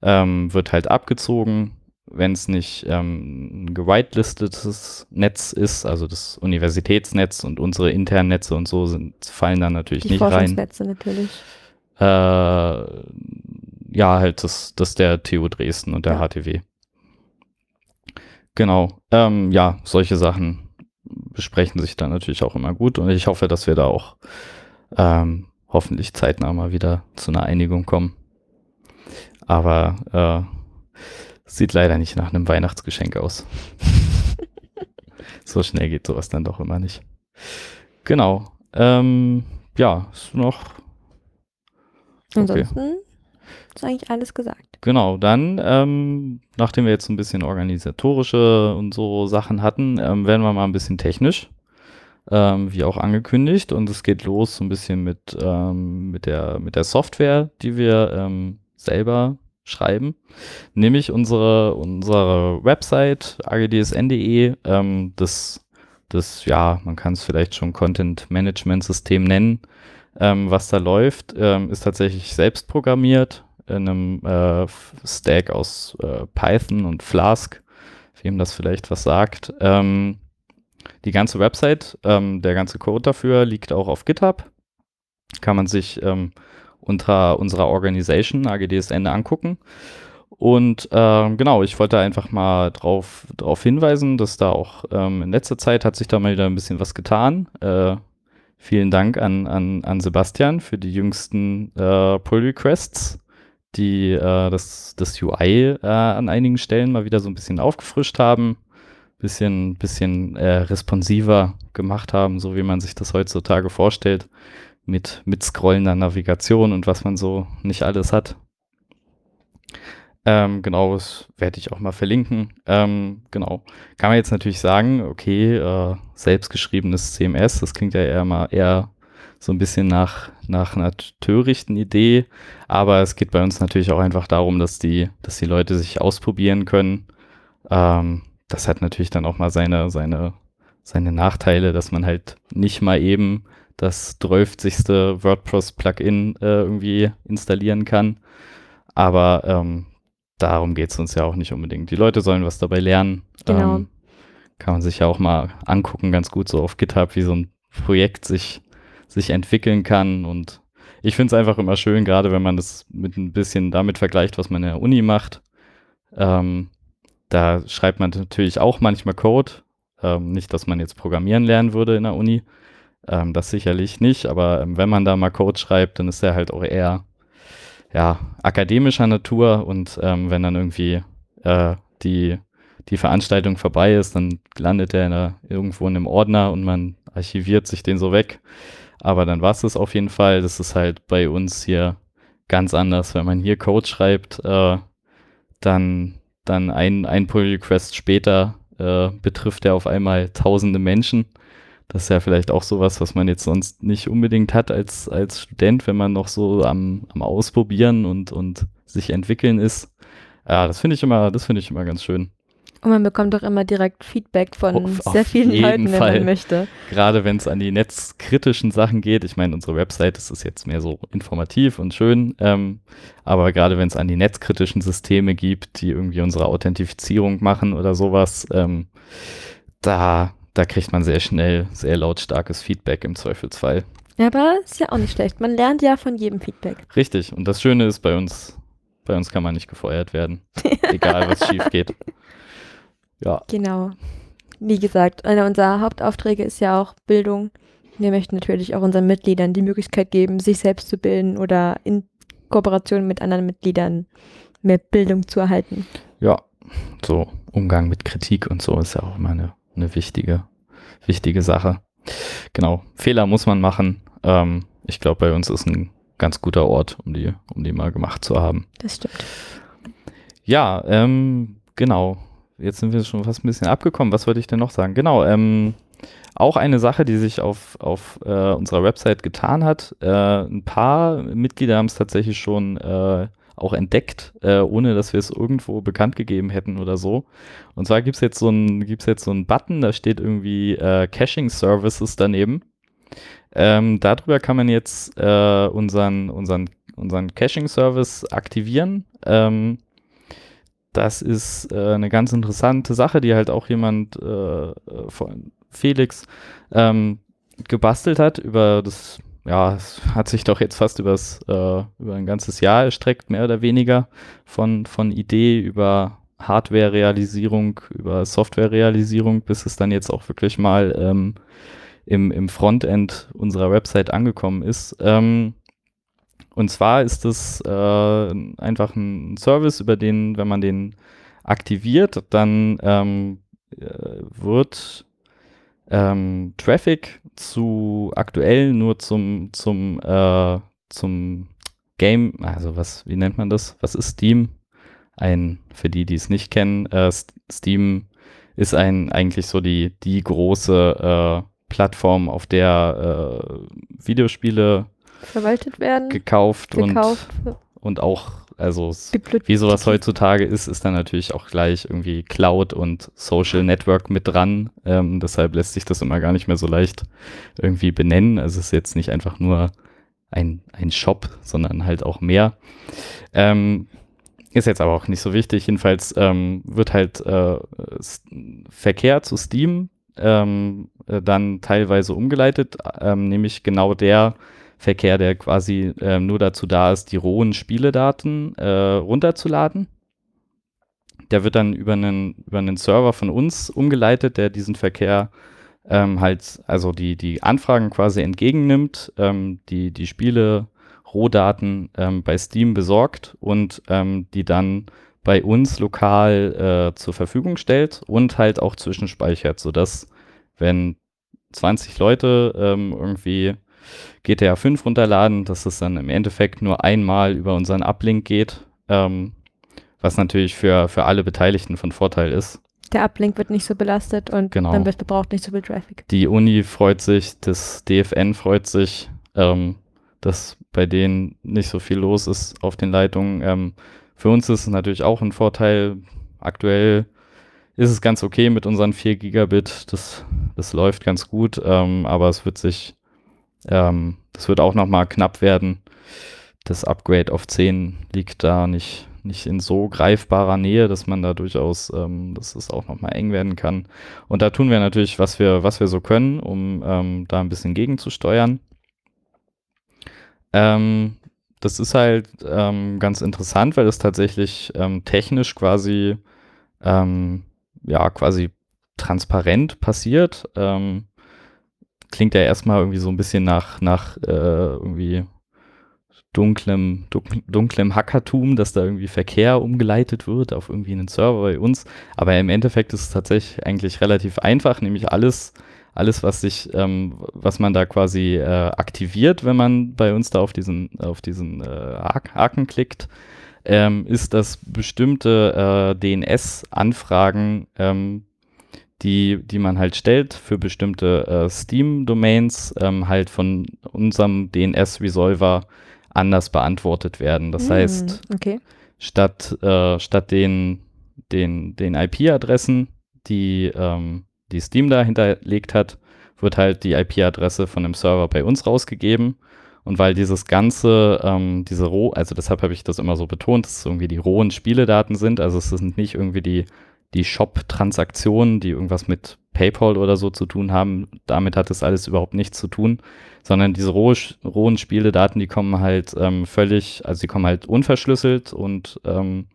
ähm, wird halt abgezogen. Wenn es nicht ähm, ein gewitelistetes Netz ist, also das Universitätsnetz und unsere internen Netze und so sind, fallen dann natürlich Die nicht rein. Forschungsnetze natürlich. Äh, ja, halt das, das der TU Dresden und der Ja. HTW. Genau. Ähm, ja, solche Sachen besprechen sich dann natürlich auch immer gut und ich hoffe, dass wir da auch ähm, hoffentlich zeitnah mal wieder zu einer Einigung kommen. Aber äh, sieht leider nicht nach einem Weihnachtsgeschenk aus. so schnell geht sowas dann doch immer nicht. Genau. Ähm, ja, ist noch Okay. Ansonsten ist eigentlich alles gesagt. Genau, dann, ähm, nachdem wir jetzt ein bisschen organisatorische und so Sachen hatten, ähm, werden wir mal ein bisschen technisch, ähm, wie auch angekündigt. Und es geht los so ein bisschen mit, ähm, mit, der, mit der Software, die wir ähm, selber schreiben. Nämlich unsere, unsere Website agdsn.de, ähm, das, das, ja, man kann es vielleicht schon Content Management System nennen, ähm, was da läuft, ähm, ist tatsächlich selbst programmiert in einem äh, Stack aus äh, Python und Flask, wem das vielleicht was sagt. Ähm, die ganze Website, ähm, der ganze Code dafür liegt auch auf GitHub. Kann man sich ähm, unter unserer Organisation AGDSN angucken. Und ähm, genau, ich wollte einfach mal drauf, drauf hinweisen, dass da auch ähm, in letzter Zeit hat sich da mal wieder ein bisschen was getan. Äh, Vielen Dank an, an, an Sebastian für die jüngsten äh, Pull-Requests, die äh, das, das UI äh, an einigen Stellen mal wieder so ein bisschen aufgefrischt haben, bisschen, bisschen äh, responsiver gemacht haben, so wie man sich das heutzutage vorstellt, mit, mit scrollender Navigation und was man so nicht alles hat. Ähm, genau, das werde ich auch mal verlinken. Ähm, genau. Kann man jetzt natürlich sagen, okay, äh, selbstgeschriebenes CMS, das klingt ja eher mal eher so ein bisschen nach, nach einer törichten Idee, aber es geht bei uns natürlich auch einfach darum, dass die, dass die Leute sich ausprobieren können. Ähm, das hat natürlich dann auch mal seine, seine, seine Nachteile, dass man halt nicht mal eben das 12. WordPress-Plugin äh, irgendwie installieren kann. Aber ähm, darum geht es uns ja auch nicht unbedingt. Die Leute sollen was dabei lernen. Genau. Ähm, kann man sich ja auch mal angucken, ganz gut so auf GitHub, wie so ein Projekt sich, sich entwickeln kann. Und ich finde es einfach immer schön, gerade wenn man das mit ein bisschen damit vergleicht, was man in der Uni macht. Ähm, da schreibt man natürlich auch manchmal Code. Ähm, nicht, dass man jetzt programmieren lernen würde in der Uni. Ähm, das sicherlich nicht, aber ähm, wenn man da mal Code schreibt, dann ist der halt auch eher ja, akademischer Natur und ähm, wenn dann irgendwie äh, die, die Veranstaltung vorbei ist, dann landet der, irgendwo in einem Ordner und man archiviert sich den so weg. Aber dann war es das auf jeden Fall. Das ist halt bei uns hier ganz anders. Wenn man hier Code schreibt, äh, dann, dann ein, ein Pull-Request später äh, betrifft er auf einmal tausende Menschen. Das ist ja vielleicht auch sowas, was man jetzt sonst nicht unbedingt hat als, als Student, wenn man noch so am, am Ausprobieren und, und sich entwickeln ist. Ja, das finde ich immer, das finde ich immer ganz schön. Und man bekommt auch immer direkt Feedback von Auf- sehr vielen Leuten, wenn Fall. man möchte. Gerade wenn es an die netzkritischen Sachen geht. Ich meine, unsere Website das ist jetzt mehr so informativ und schön. Ähm, aber gerade wenn es an die netzkritischen Systeme gibt, die irgendwie unsere Authentifizierung machen oder sowas, ähm, da, da kriegt man sehr schnell sehr lautstarkes Feedback im Zweifelsfall. Aber ist ja auch nicht schlecht. Man lernt ja von jedem Feedback. Richtig. Und das Schöne ist, bei uns, bei uns kann man nicht gefeuert werden. egal, was schief geht. Ja, Genau. Wie gesagt, einer unserer Hauptaufträge ist ja auch Bildung. Wir möchten natürlich auch unseren Mitgliedern die Möglichkeit geben, sich selbst zu bilden oder in Kooperation mit anderen Mitgliedern mehr Bildung zu erhalten. ja. So Umgang mit Kritik und so ist ja auch immer eine, eine wichtige, wichtige Sache. Genau. Fehler muss man machen. Ähm, ich glaube, bei uns ist ein ganz guter Ort, um die, um die mal gemacht zu haben. Das stimmt. Ja, ähm, genau. Jetzt sind wir schon fast ein bisschen abgekommen. Was wollte ich denn noch sagen? Genau, ähm, auch eine Sache, die sich auf, auf äh, unserer Website getan hat. Äh, ein paar Mitglieder haben es tatsächlich schon äh, auch entdeckt, äh, ohne dass wir es irgendwo bekannt gegeben hätten oder so. Und zwar gibt es jetzt so einen so Button, da steht irgendwie äh, Caching Services daneben. Ähm, darüber kann man jetzt äh, unseren, unseren, unseren Caching-Service aktivieren. Ähm, das ist äh, eine ganz interessante Sache, die halt auch jemand äh, von Felix ähm, gebastelt hat über das, ja, es hat sich doch jetzt fast übers, äh, über ein ganzes Jahr erstreckt, mehr oder weniger, von, von Idee über Hardware-Realisierung, über Software-Realisierung, bis es dann jetzt auch wirklich mal ähm, im, im Frontend unserer Website angekommen ist. Ähm, und zwar ist es äh, einfach ein Service, über den, wenn man den aktiviert, dann ähm, äh, wird ähm, Traffic zu aktuell nur zum, zum, äh, zum Game, also was, wie nennt man das? Was ist Steam? Ein, für die, die es nicht kennen, äh, Steam ist ein eigentlich so die, die große äh, Plattform, auf der äh, Videospiele Verwaltet werden, gekauft, gekauft, und, und auch, also Bibliothek. wie sowas heutzutage ist, ist dann natürlich auch gleich irgendwie Cloud und Social Network mit dran. Ähm, deshalb lässt sich das immer gar nicht mehr so leicht irgendwie benennen. Also es ist jetzt nicht einfach nur ein, ein Shop, sondern halt auch mehr. Ähm, ist jetzt aber auch nicht so wichtig. Jedenfalls ähm, wird halt äh, Verkehr zu Steam ähm, äh, dann teilweise umgeleitet, ähm, nämlich genau der Verkehr, der quasi ähm, nur dazu da ist, die rohen Spieledaten äh, runterzuladen. Der wird dann über einen, über einen Server von uns umgeleitet, der diesen Verkehr ähm, halt, also die, die Anfragen quasi entgegennimmt, ähm, die, die Spiele, Rohdaten ähm, bei Steam besorgt und ähm, die dann bei uns lokal äh, zur Verfügung stellt und halt auch zwischenspeichert, sodass wenn 20 Leute ähm, irgendwie GTA 5 runterladen, dass es dann im Endeffekt nur einmal über unseren Uplink geht, ähm, was natürlich für, für alle Beteiligten von Vorteil ist. Der Uplink wird nicht so belastet und Genau. dann wird verbraucht nicht so viel Traffic. Die Uni freut sich, das DFN freut sich, ähm, dass bei denen nicht so viel los ist auf den Leitungen. Ähm, für uns ist es natürlich auch ein Vorteil. Aktuell ist es ganz okay mit unseren 4 Gigabit. Das, das läuft ganz gut, ähm, aber es wird sich, ähm, das wird auch nochmal knapp werden. Das Upgrade auf 10 liegt da nicht, nicht in so greifbarer Nähe, dass man da durchaus, ähm, dass es auch nochmal eng werden kann. Und da tun wir natürlich, was wir, was wir so können, um ähm, da ein bisschen gegenzusteuern. Ähm, das ist halt ähm, ganz interessant, weil es tatsächlich ähm, technisch quasi, ähm, ja, quasi transparent passiert. Ähm, klingt ja erstmal irgendwie so ein bisschen nach, nach äh, irgendwie dunklem, dunklem, Hackertum, dass da irgendwie Verkehr umgeleitet wird auf irgendwie einen Server bei uns. Aber im Endeffekt ist es tatsächlich eigentlich relativ einfach, nämlich alles, alles, was sich, ähm, was man da quasi äh, aktiviert, wenn man bei uns da auf diesen, auf diesen äh, Haken klickt, ähm, ist, dass bestimmte äh, DNS-Anfragen, ähm, die, die man halt stellt für bestimmte äh, Steam-Domains, ähm, halt von unserem DNS-Resolver anders beantwortet werden. Das Hm, heißt, Okay. statt, äh, statt den den, den IP-Adressen, die, ähm, die Steam da hinterlegt hat, wird halt die IP-Adresse von einem Server bei uns rausgegeben. Und weil dieses ganze, ähm, diese roh, also deshalb habe ich das immer so betont, dass es irgendwie die rohen Spieledaten sind. Also es sind nicht irgendwie die, die Shop-Transaktionen, die irgendwas mit PayPal oder so zu tun haben. Damit hat es alles überhaupt nichts zu tun, sondern diese roh, rohen Spieledaten, die kommen halt ähm, völlig, also die kommen halt unverschlüsselt und ähm,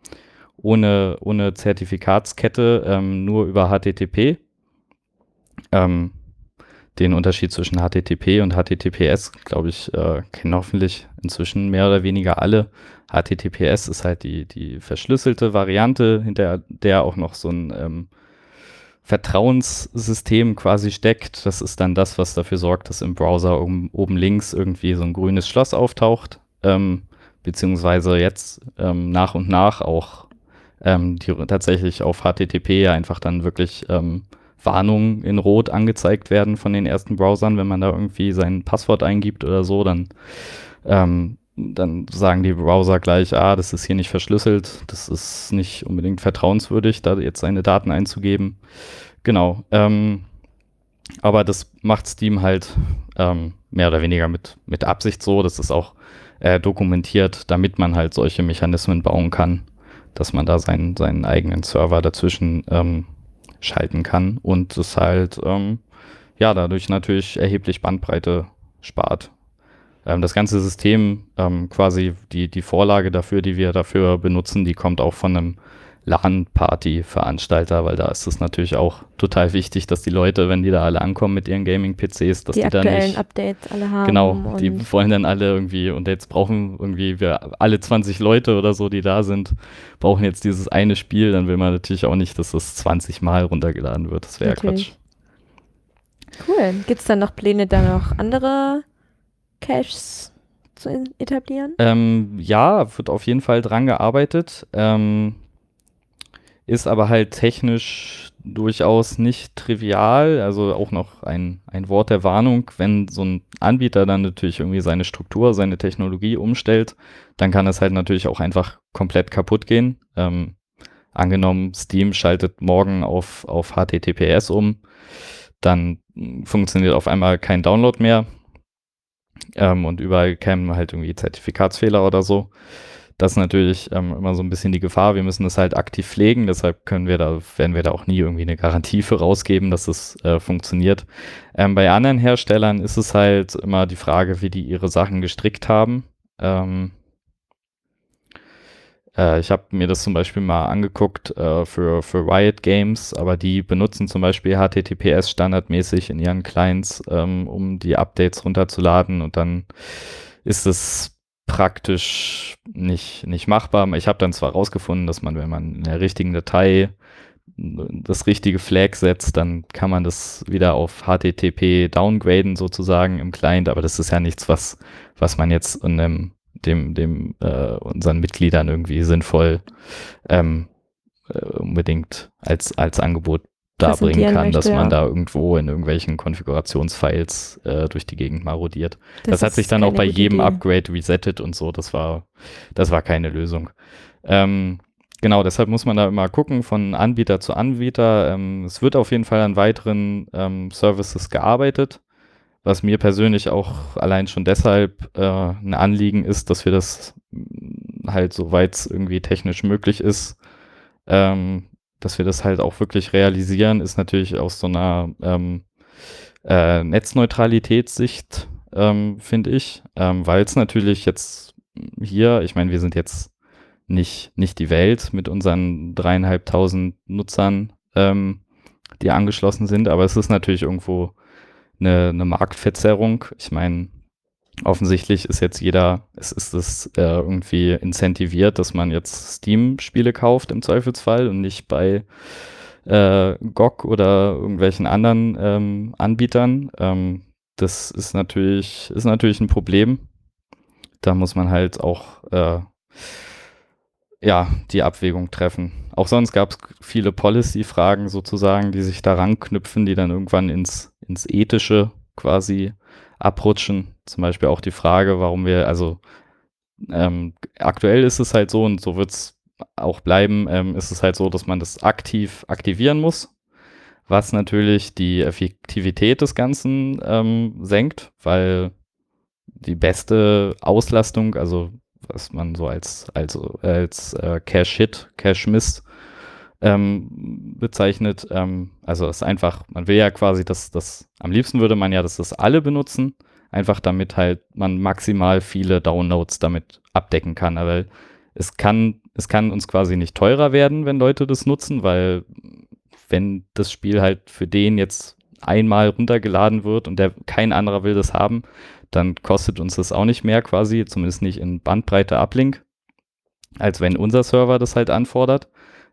ohne, ohne Zertifikatskette, ähm, nur über HTTP. Ähm, den Unterschied zwischen HTTP und HTTPS, glaube ich, äh, kennen hoffentlich inzwischen mehr oder weniger alle. HTTPS ist halt die, die verschlüsselte Variante, hinter der auch noch so ein ähm, Vertrauenssystem quasi steckt. Das ist dann das, was dafür sorgt, dass im Browser um, oben links irgendwie so ein grünes Schloss auftaucht, ähm, beziehungsweise jetzt ähm, nach und nach auch ähm, die tatsächlich auf HTTP einfach dann wirklich ähm, Warnungen in Rot angezeigt werden von den ersten Browsern, wenn man da irgendwie sein Passwort eingibt oder so, dann, ähm, dann sagen die Browser gleich, ah, das ist hier nicht verschlüsselt, das ist nicht unbedingt vertrauenswürdig, da jetzt seine Daten einzugeben. Genau. Ähm, aber das macht Steam halt ähm, mehr oder weniger mit, mit Absicht so. Das ist auch äh, dokumentiert, damit man halt solche Mechanismen bauen kann, dass man da seinen, seinen eigenen Server dazwischen ähm, schalten kann und es halt ähm, ja dadurch natürlich erheblich Bandbreite spart. Ähm, das ganze System, ähm, quasi die, die Vorlage dafür, die wir dafür benutzen, die kommt auch von einem LAN-Party-Veranstalter, weil da ist es natürlich auch total wichtig, dass die Leute, wenn die da alle ankommen mit ihren Gaming-PCs, dass die, die dann nicht Updates alle haben. Genau, die wollen dann alle irgendwie und jetzt brauchen irgendwie wir alle 20 Leute oder so, die da sind, brauchen jetzt dieses eine Spiel, dann will man natürlich auch nicht, dass das 20 Mal runtergeladen wird. Das wäre ja Quatsch. Cool. Gibt es dann noch Pläne, da noch andere Caches zu etablieren? Ähm, ja, wird auf jeden Fall dran gearbeitet. Ähm, ist aber halt technisch durchaus nicht trivial. Also auch noch ein, ein Wort der Warnung, wenn so ein Anbieter dann natürlich irgendwie seine Struktur, seine Technologie umstellt, dann kann es halt natürlich auch einfach komplett kaputt gehen. Ähm, angenommen, Steam schaltet morgen auf, auf HTTPS um, dann funktioniert auf einmal kein Download mehr ähm, und überall kämen halt irgendwie Zertifikatsfehler oder so. Das ist natürlich ähm, immer so ein bisschen die Gefahr. Wir müssen das halt aktiv pflegen, deshalb können wir da, werden wir da auch nie irgendwie eine Garantie für rausgeben, dass es äh, funktioniert. Ähm, bei anderen Herstellern ist es halt immer die Frage, wie die ihre Sachen gestrickt haben. Ähm, äh, ich habe mir das zum Beispiel mal angeguckt äh, für, für Riot Games, aber die benutzen zum Beispiel HTTPS standardmäßig in ihren Clients, ähm, um die Updates runterzuladen und dann ist es praktisch nicht, nicht machbar. Ich habe dann zwar rausgefunden, dass man, wenn man in der richtigen Datei das richtige Flag setzt, dann kann man das wieder auf HTTP downgraden sozusagen im Client, aber das ist ja nichts, was, was man jetzt in dem, dem, dem äh, unseren Mitgliedern irgendwie sinnvoll ähm, äh, unbedingt als, als Angebot darbringen kann, möchte, dass man ja. da irgendwo in irgendwelchen Konfigurationsfiles äh, durch die Gegend marodiert. Das, das hat sich dann auch bei jedem Idee. Upgrade resettet und so. Das war, das war keine Lösung. Ähm, genau, deshalb muss man da immer gucken von Anbieter zu Anbieter. Ähm, es wird auf jeden Fall an weiteren ähm, Services gearbeitet, was mir persönlich auch allein schon deshalb äh, ein Anliegen ist, dass wir das halt, soweit es irgendwie technisch möglich ist, ähm, dass wir das halt auch wirklich realisieren, ist natürlich aus so einer ähm, äh, Netzneutralitätssicht, ähm, finde ich, ähm, weil es natürlich jetzt hier, ich meine, wir sind jetzt nicht, nicht die Welt mit unseren dreieinhalbtausend Nutzern, ähm, die angeschlossen sind, aber es ist natürlich irgendwo eine, eine Marktverzerrung. Ich meine, offensichtlich ist jetzt jeder, es ist es äh, irgendwie incentiviert, dass man jetzt Steam-Spiele kauft im Zweifelsfall und nicht bei äh, GOG oder irgendwelchen anderen ähm, Anbietern. Ähm, das ist natürlich, ist natürlich ein Problem. Da muss man halt auch äh, ja, die Abwägung treffen. Auch sonst gab es viele Policy-Fragen sozusagen, die sich daran knüpfen, die dann irgendwann ins, ins Ethische quasi abrutschen. Zum Beispiel auch die Frage, warum wir, also ähm, aktuell ist es halt so und so wird es auch bleiben, ähm, ist es halt so, dass man das aktiv aktivieren muss, was natürlich die Effektivität des Ganzen ähm, senkt, weil die beste Auslastung, also was man so als, als, als äh, Cache-Hit, Cache-Miss ähm, bezeichnet. Ähm, also es ist einfach, man will ja quasi, dass das, am liebsten würde man ja, dass das alle benutzen, einfach damit halt man maximal viele Downloads damit abdecken kann. Aber es kann, es kann uns quasi nicht teurer werden, wenn Leute das nutzen, weil wenn das Spiel halt für den jetzt einmal runtergeladen wird und der kein anderer will das haben, dann kostet uns das auch nicht mehr quasi, zumindest nicht in Bandbreite Uplink, als wenn unser Server das halt anfordert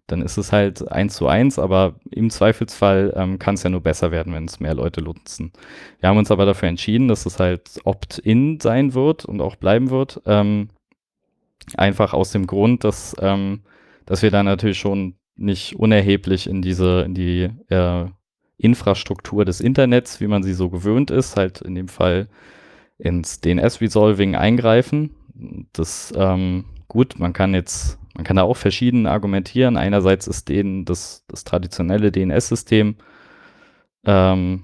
dann ist es halt eins zu eins, aber im Zweifelsfall ähm, kann es ja nur besser werden, wenn es mehr Leute nutzen. Wir haben uns aber dafür entschieden, dass es halt Opt-in sein wird und auch bleiben wird. Ähm, einfach aus dem Grund, dass, ähm, dass wir da natürlich schon nicht unerheblich in diese, in die äh, Infrastruktur des Internets, wie man sie so gewöhnt ist, halt in dem Fall ins DNS-Resolving eingreifen. Das ähm, gut, man kann jetzt man kann da auch verschieden argumentieren. Einerseits ist denen das, das traditionelle DNS-System, ähm,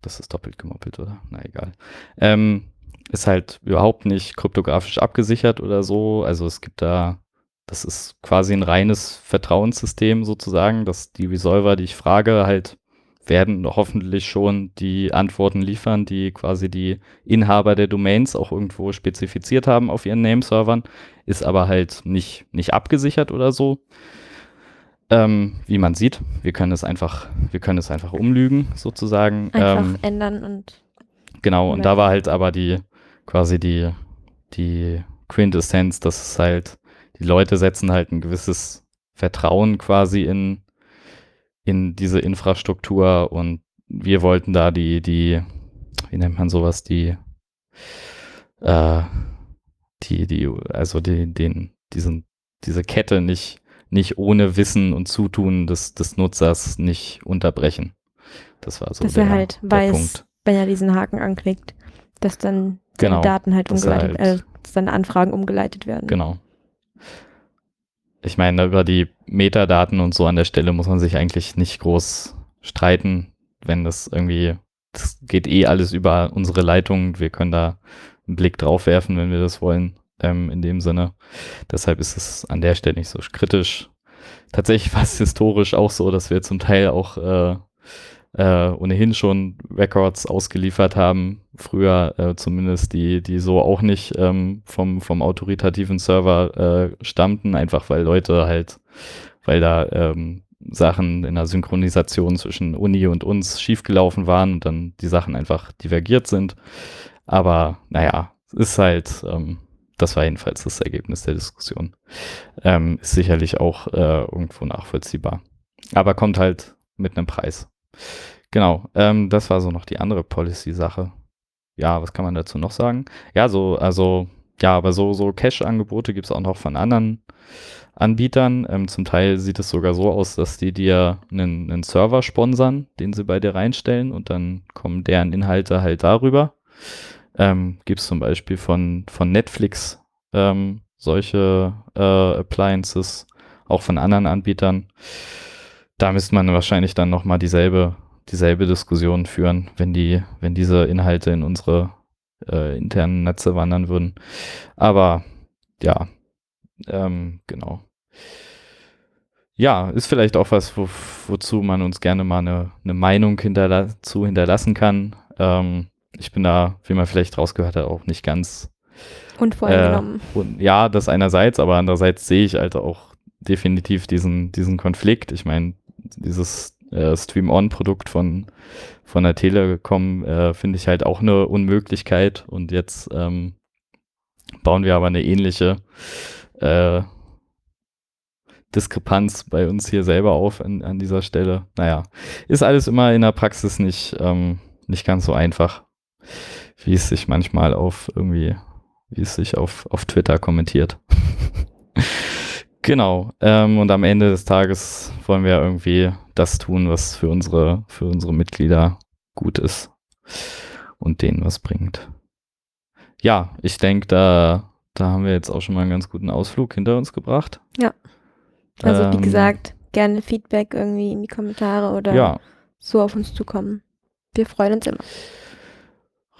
das ist doppelt gemoppelt, oder? Na egal. Ähm, ist halt überhaupt nicht kryptografisch abgesichert oder so. Also es gibt da, das ist quasi ein reines Vertrauenssystem sozusagen, dass die Resolver, die ich frage, halt werden hoffentlich schon die Antworten liefern, die quasi die Inhaber der Domains auch irgendwo spezifiziert haben auf ihren Nameservern, ist aber halt nicht, nicht abgesichert oder so. Ähm, wie man sieht, wir können es einfach, wir können es einfach umlügen, sozusagen. Einfach ähm, ändern und. Genau, und da war halt aber die, quasi die, die Quintessenz, dass es halt, die Leute setzen halt ein gewisses Vertrauen quasi in, in diese Infrastruktur und wir wollten da die, die, wie nennt man sowas, die, äh, die, die, also die, den, diesen, diese Kette nicht, nicht ohne Wissen und Zutun des, des Nutzers nicht unterbrechen. Das war so dass der, er halt weiß, Punkt. wenn er diesen Haken anklickt, dass dann Genau, die Daten halt umgeleitet, halt- äh, dass dann Anfragen umgeleitet werden. Genau. Ich meine, über die Metadaten und so an der Stelle muss man sich eigentlich nicht groß streiten, wenn das irgendwie, das geht eh alles über unsere Leitung. Wir können da einen Blick drauf werfen, wenn wir das wollen, ähm, in dem Sinne. Deshalb ist es an der Stelle nicht so kritisch. Tatsächlich war es historisch auch so, dass wir zum Teil auch äh, äh, ohnehin schon Records ausgeliefert haben, früher äh, zumindest, die, die so auch nicht ähm, vom, vom autoritativen Server äh, stammten, einfach weil Leute halt, weil da ähm, Sachen in der Synchronisation zwischen Uni und uns schiefgelaufen waren und dann die Sachen einfach divergiert sind. Aber naja, ist halt, ähm, das war jedenfalls das Ergebnis der Diskussion. Ähm, ist sicherlich auch äh, irgendwo nachvollziehbar. Aber kommt halt mit einem Preis. Genau, ähm, das war so noch die andere Policy-Sache. Ja, was kann man dazu noch sagen? Ja, so, also, ja, aber so, so Cache-Angebote gibt es auch noch von anderen Anbietern. Ähm, zum Teil sieht es sogar so aus, dass die dir einen, einen Server sponsern, den sie bei dir reinstellen und dann kommen deren Inhalte halt darüber. Ähm, gibt es zum Beispiel von, von Netflix ähm, solche äh, Appliances, auch von anderen Anbietern da müsste man wahrscheinlich dann nochmal dieselbe, dieselbe Diskussion führen, wenn die, wenn diese Inhalte in unsere äh, internen Netze wandern würden. Aber ja, ähm, genau. Ja, ist vielleicht auch was, wo, wozu man uns gerne mal eine, eine Meinung hinterla zu hinterlassen kann. Ähm, ich bin da, wie man vielleicht rausgehört hat, auch nicht ganz Unvoreingenommen. äh, und, ja, das einerseits, aber andererseits sehe ich halt auch definitiv diesen, diesen Konflikt. Ich meine, dieses äh, Stream-On-Produkt von, von der Telekom äh, finde ich halt auch eine Unmöglichkeit. Und jetzt ähm, bauen wir aber eine ähnliche äh, Diskrepanz bei uns hier selber auf an, an dieser Stelle. Naja, ist alles immer in der Praxis nicht, ähm, nicht ganz so einfach, wie es sich manchmal auf irgendwie, wie es sich auf, auf Twitter kommentiert. Genau. Ähm, und am Ende des Tages wollen wir irgendwie das tun, was für unsere, für unsere Mitglieder gut ist und denen was bringt. Ja, ich denke, da, Da haben wir jetzt auch schon mal einen ganz guten Ausflug hinter uns gebracht. Also wie Ähm, gesagt, gerne Feedback irgendwie in die Kommentare oder Ja, so auf uns zukommen. Wir freuen uns immer.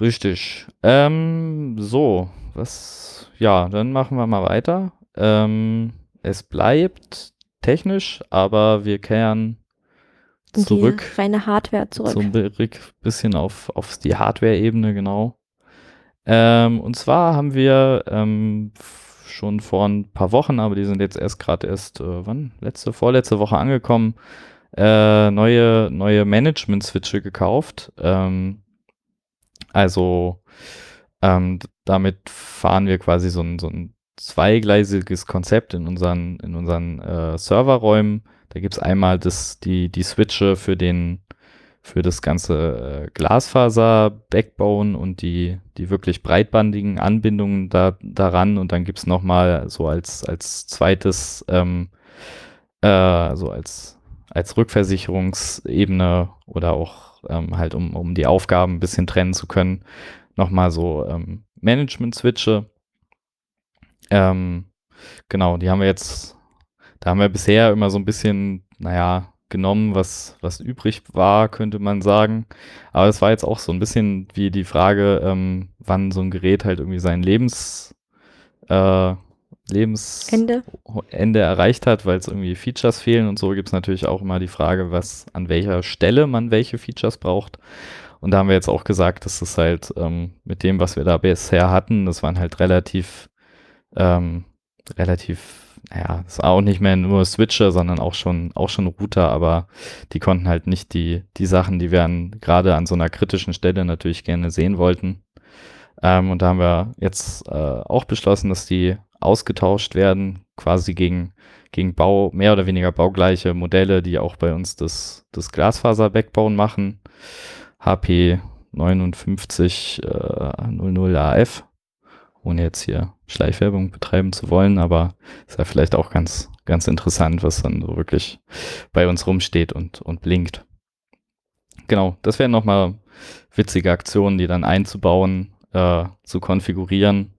richtig. Ähm, so, was, ja, dann machen wir mal weiter. Ähm, es bleibt technisch, aber wir kehren zurück die reine Hardware zurück. so ein bi- bisschen auf, auf die Hardware-Ebene, genau. Ähm, und zwar haben wir ähm, schon vor ein paar Wochen, aber die sind jetzt erst gerade erst, äh, wann? Letzte, vorletzte Woche angekommen, äh, neue, neue Management-Switche gekauft. Ähm, also ähm, damit fahren wir quasi so ein, so ein zweigleisiges Konzept in unseren, in unseren äh, Serverräumen. Da gibt es einmal das, die, die Switche für den für das ganze äh, Glasfaser-Backbone und die, die wirklich breitbandigen Anbindungen da, daran. Und dann gibt es nochmal so als, als zweites, ähm, äh, so als, als Rückversicherungsebene oder auch ähm, halt, um, um die Aufgaben ein bisschen trennen zu können, nochmal so ähm, Management-Switche. Ähm, genau, die haben wir jetzt, da haben wir bisher immer so ein bisschen, naja, genommen, was, was übrig war, könnte man sagen. Aber es war jetzt auch so ein bisschen wie die Frage, ähm, wann so ein Gerät halt irgendwie sein Lebens, äh, Lebensende Ende. erreicht hat, weil es irgendwie Features fehlen und so gibt es natürlich auch immer die Frage, was an welcher Stelle man welche Features braucht. Und da haben wir jetzt auch gesagt, dass es halt ähm, mit dem, was wir da bisher hatten, das waren halt relativ, ähm, relativ naja, es war auch nicht mehr nur Switcher, sondern auch schon, auch schon Router, aber die konnten halt nicht die, die Sachen, die wir gerade an so einer kritischen Stelle natürlich gerne sehen wollten. Ähm, und da haben wir jetzt äh, auch beschlossen, dass die ausgetauscht werden, quasi gegen, gegen Bau, mehr oder weniger baugleiche Modelle, die auch bei uns das, das Glasfaser-Backbone machen. HP 59 äh, 00 AF ohne jetzt hier Schleichwerbung betreiben zu wollen, aber ist ja vielleicht auch ganz, ganz interessant, was dann so wirklich bei uns rumsteht und, und blinkt. Genau, das wären nochmal witzige Aktionen, die dann einzubauen, äh, zu konfigurieren.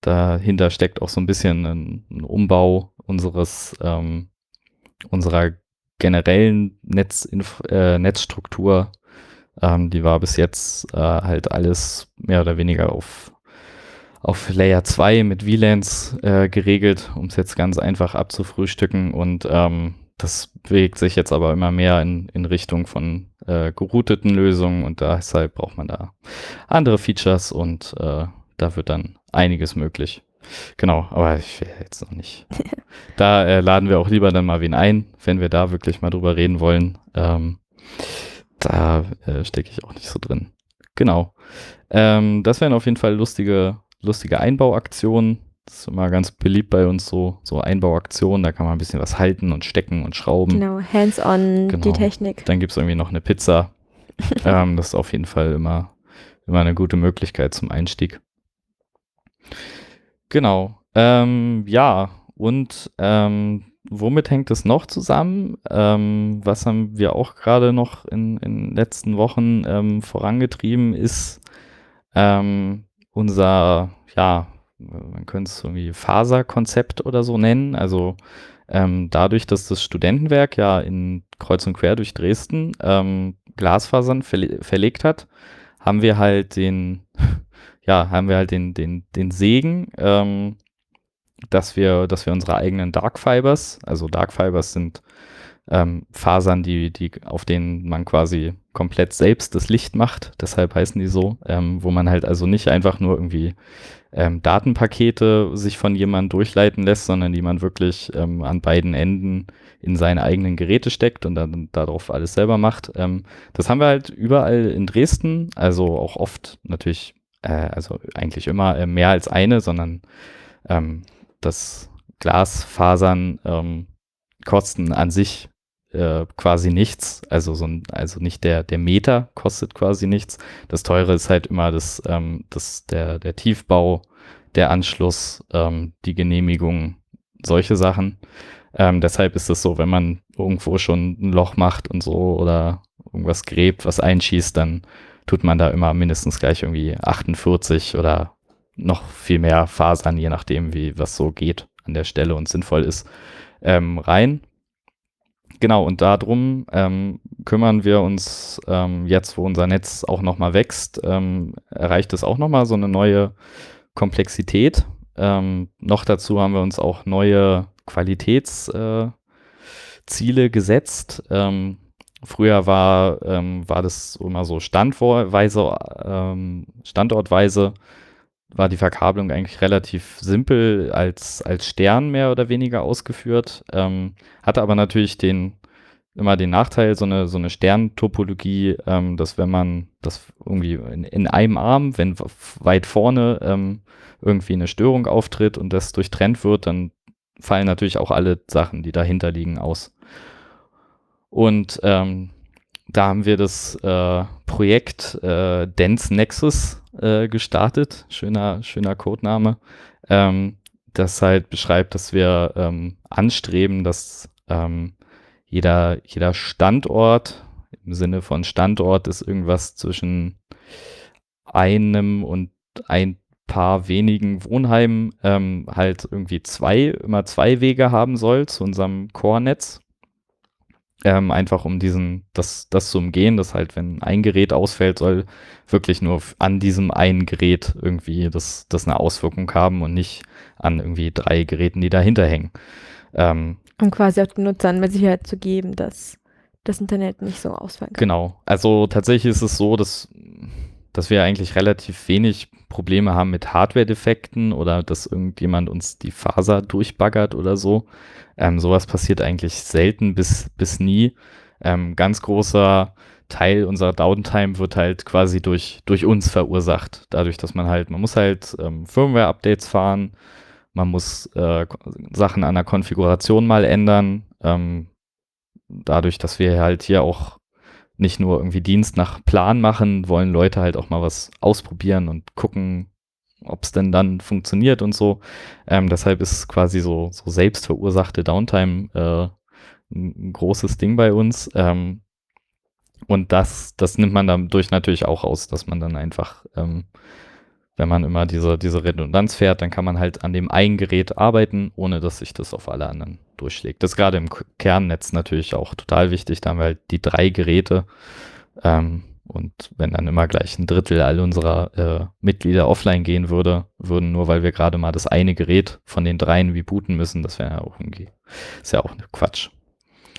Dahinter steckt auch so ein bisschen ein, ein Umbau unseres, ähm, unserer generellen Netz, äh, Netzstruktur. Ähm, die war bis jetzt äh, halt alles mehr oder weniger auf auf Layer 2 mit VLANs äh, geregelt, um es jetzt ganz einfach abzufrühstücken. Und ähm, das bewegt sich jetzt aber immer mehr in, in Richtung von äh, gerouteten Lösungen und deshalb braucht man da andere Features und äh, da wird dann einiges möglich. Genau, aber ich will jetzt noch nicht. da äh, laden wir auch lieber dann mal wen ein, wenn wir da wirklich mal drüber reden wollen. Ähm, da äh, stecke ich auch nicht so drin. Genau. Ähm, das wären auf jeden Fall lustige lustige Einbauaktionen. Das ist immer ganz beliebt bei uns, so, so Einbauaktionen. Da kann man ein bisschen was halten und stecken und schrauben. Genau, hands-on Genau. die Technik. Dann gibt es irgendwie noch eine Pizza. ähm, das ist auf jeden Fall immer, immer eine gute Möglichkeit zum Einstieg. Genau. Ähm, ja, und ähm, womit hängt es noch zusammen? Ähm, was haben wir auch gerade noch in den letzten Wochen ähm, vorangetrieben, ist ähm, unser, ja, man könnte es irgendwie Faserkonzept oder so nennen. Also ähm, dadurch, dass das Studentenwerk ja in Kreuz und Quer durch Dresden ähm, Glasfasern verle verlegt hat, haben wir halt den, ja, haben wir halt den, den, den Segen, ähm, dass wir, dass wir unsere eigenen Dark Fibers, also Dark Fibers sind ähm, Fasern, die, die, auf denen man quasi komplett selbst das Licht macht, deshalb heißen die so, ähm, wo man halt also nicht einfach nur irgendwie ähm, Datenpakete sich von jemandem durchleiten lässt, sondern die man wirklich ähm, an beiden Enden in seine eigenen Geräte steckt und dann darauf alles selber macht. Ähm, das haben wir halt überall in Dresden, also auch oft natürlich, äh, also eigentlich immer äh, mehr als eine, sondern ähm, das Glasfasern ähm, kosten an sich äh, quasi nichts. Also so ein, also nicht der, der Meter kostet quasi nichts. Das teure ist halt immer das, ähm, das, der, der Tiefbau, der Anschluss, ähm, die Genehmigung, solche Sachen. Ähm, deshalb ist es so, wenn man irgendwo schon ein Loch macht und so oder irgendwas gräbt, was einschießt, dann tut man da immer mindestens gleich irgendwie 48 oder noch viel mehr Fasern, je nachdem, wie was so geht an der Stelle und sinnvoll ist, ähm, rein. Genau, und darum ähm, kümmern wir uns ähm, jetzt, wo unser Netz auch nochmal wächst, ähm, erreicht es auch nochmal so eine neue Komplexität. Ähm, noch dazu haben wir uns auch neue Qualitätsziele äh, gesetzt. Ähm, früher war, ähm, war das immer so standortweise, standortweise war die Verkabelung eigentlich relativ simpel als, als Stern mehr oder weniger ausgeführt, ähm, hatte aber natürlich den, immer den Nachteil, so eine, so eine Sterntopologie, ähm, dass wenn man das irgendwie in, in einem Arm, wenn weit vorne ähm, irgendwie eine Störung auftritt und das durchtrennt wird, dann fallen natürlich auch alle Sachen, die dahinter liegen, aus. Und ähm, da haben wir das äh, Projekt äh, Dense Nexus äh, gestartet. Schöner, schöner Codename. Ähm, das halt beschreibt, dass wir ähm, anstreben, dass ähm, jeder, jeder Standort, im Sinne von Standort ist irgendwas zwischen einem und ein paar wenigen Wohnheimen ähm, halt irgendwie zwei, immer zwei Wege haben soll zu unserem Core-Netz. Ähm, einfach um diesen, das, das zu umgehen, dass halt, wenn ein Gerät ausfällt, soll wirklich nur an diesem einen Gerät irgendwie das, das eine Auswirkung haben und nicht an irgendwie drei Geräten, die dahinter hängen. Ähm, um quasi auch den Nutzern mehr Sicherheit zu geben, dass das Internet nicht so ausfallen kann. Genau. Also tatsächlich ist es so, dass, dass wir eigentlich relativ wenig Probleme haben mit Hardware-Defekten oder dass irgendjemand uns die Faser durchbaggert oder so. Ähm, sowas passiert eigentlich selten bis, bis nie. Ähm, ganz großer Teil unserer Downtime wird halt quasi durch, durch uns verursacht. Dadurch, dass man halt, man muss halt ähm, Firmware-Updates fahren, man muss äh, Sachen an der Konfiguration mal ändern. Ähm, dadurch, dass wir halt hier auch nicht nur irgendwie Dienst nach Plan machen, wollen Leute halt auch mal was ausprobieren und gucken, ob es denn dann funktioniert und so. Ähm, deshalb ist quasi so, so selbst verursachte Downtime äh, ein großes Ding bei uns. Ähm, und das, das nimmt man dadurch natürlich auch aus, dass man dann einfach, ähm, wenn man immer diese, diese Redundanz fährt, dann kann man halt an dem einen Gerät arbeiten, ohne dass sich das auf alle anderen durchschlägt. Das ist gerade im Kernnetz natürlich auch total wichtig. Da haben wir halt die drei Geräte. Ähm, und wenn dann immer gleich ein Drittel all unserer äh, Mitglieder offline gehen würde, würden nur weil wir gerade mal das eine Gerät von den dreien rebooten müssen, das wäre ja auch irgendwie, ist ja auch Quatsch.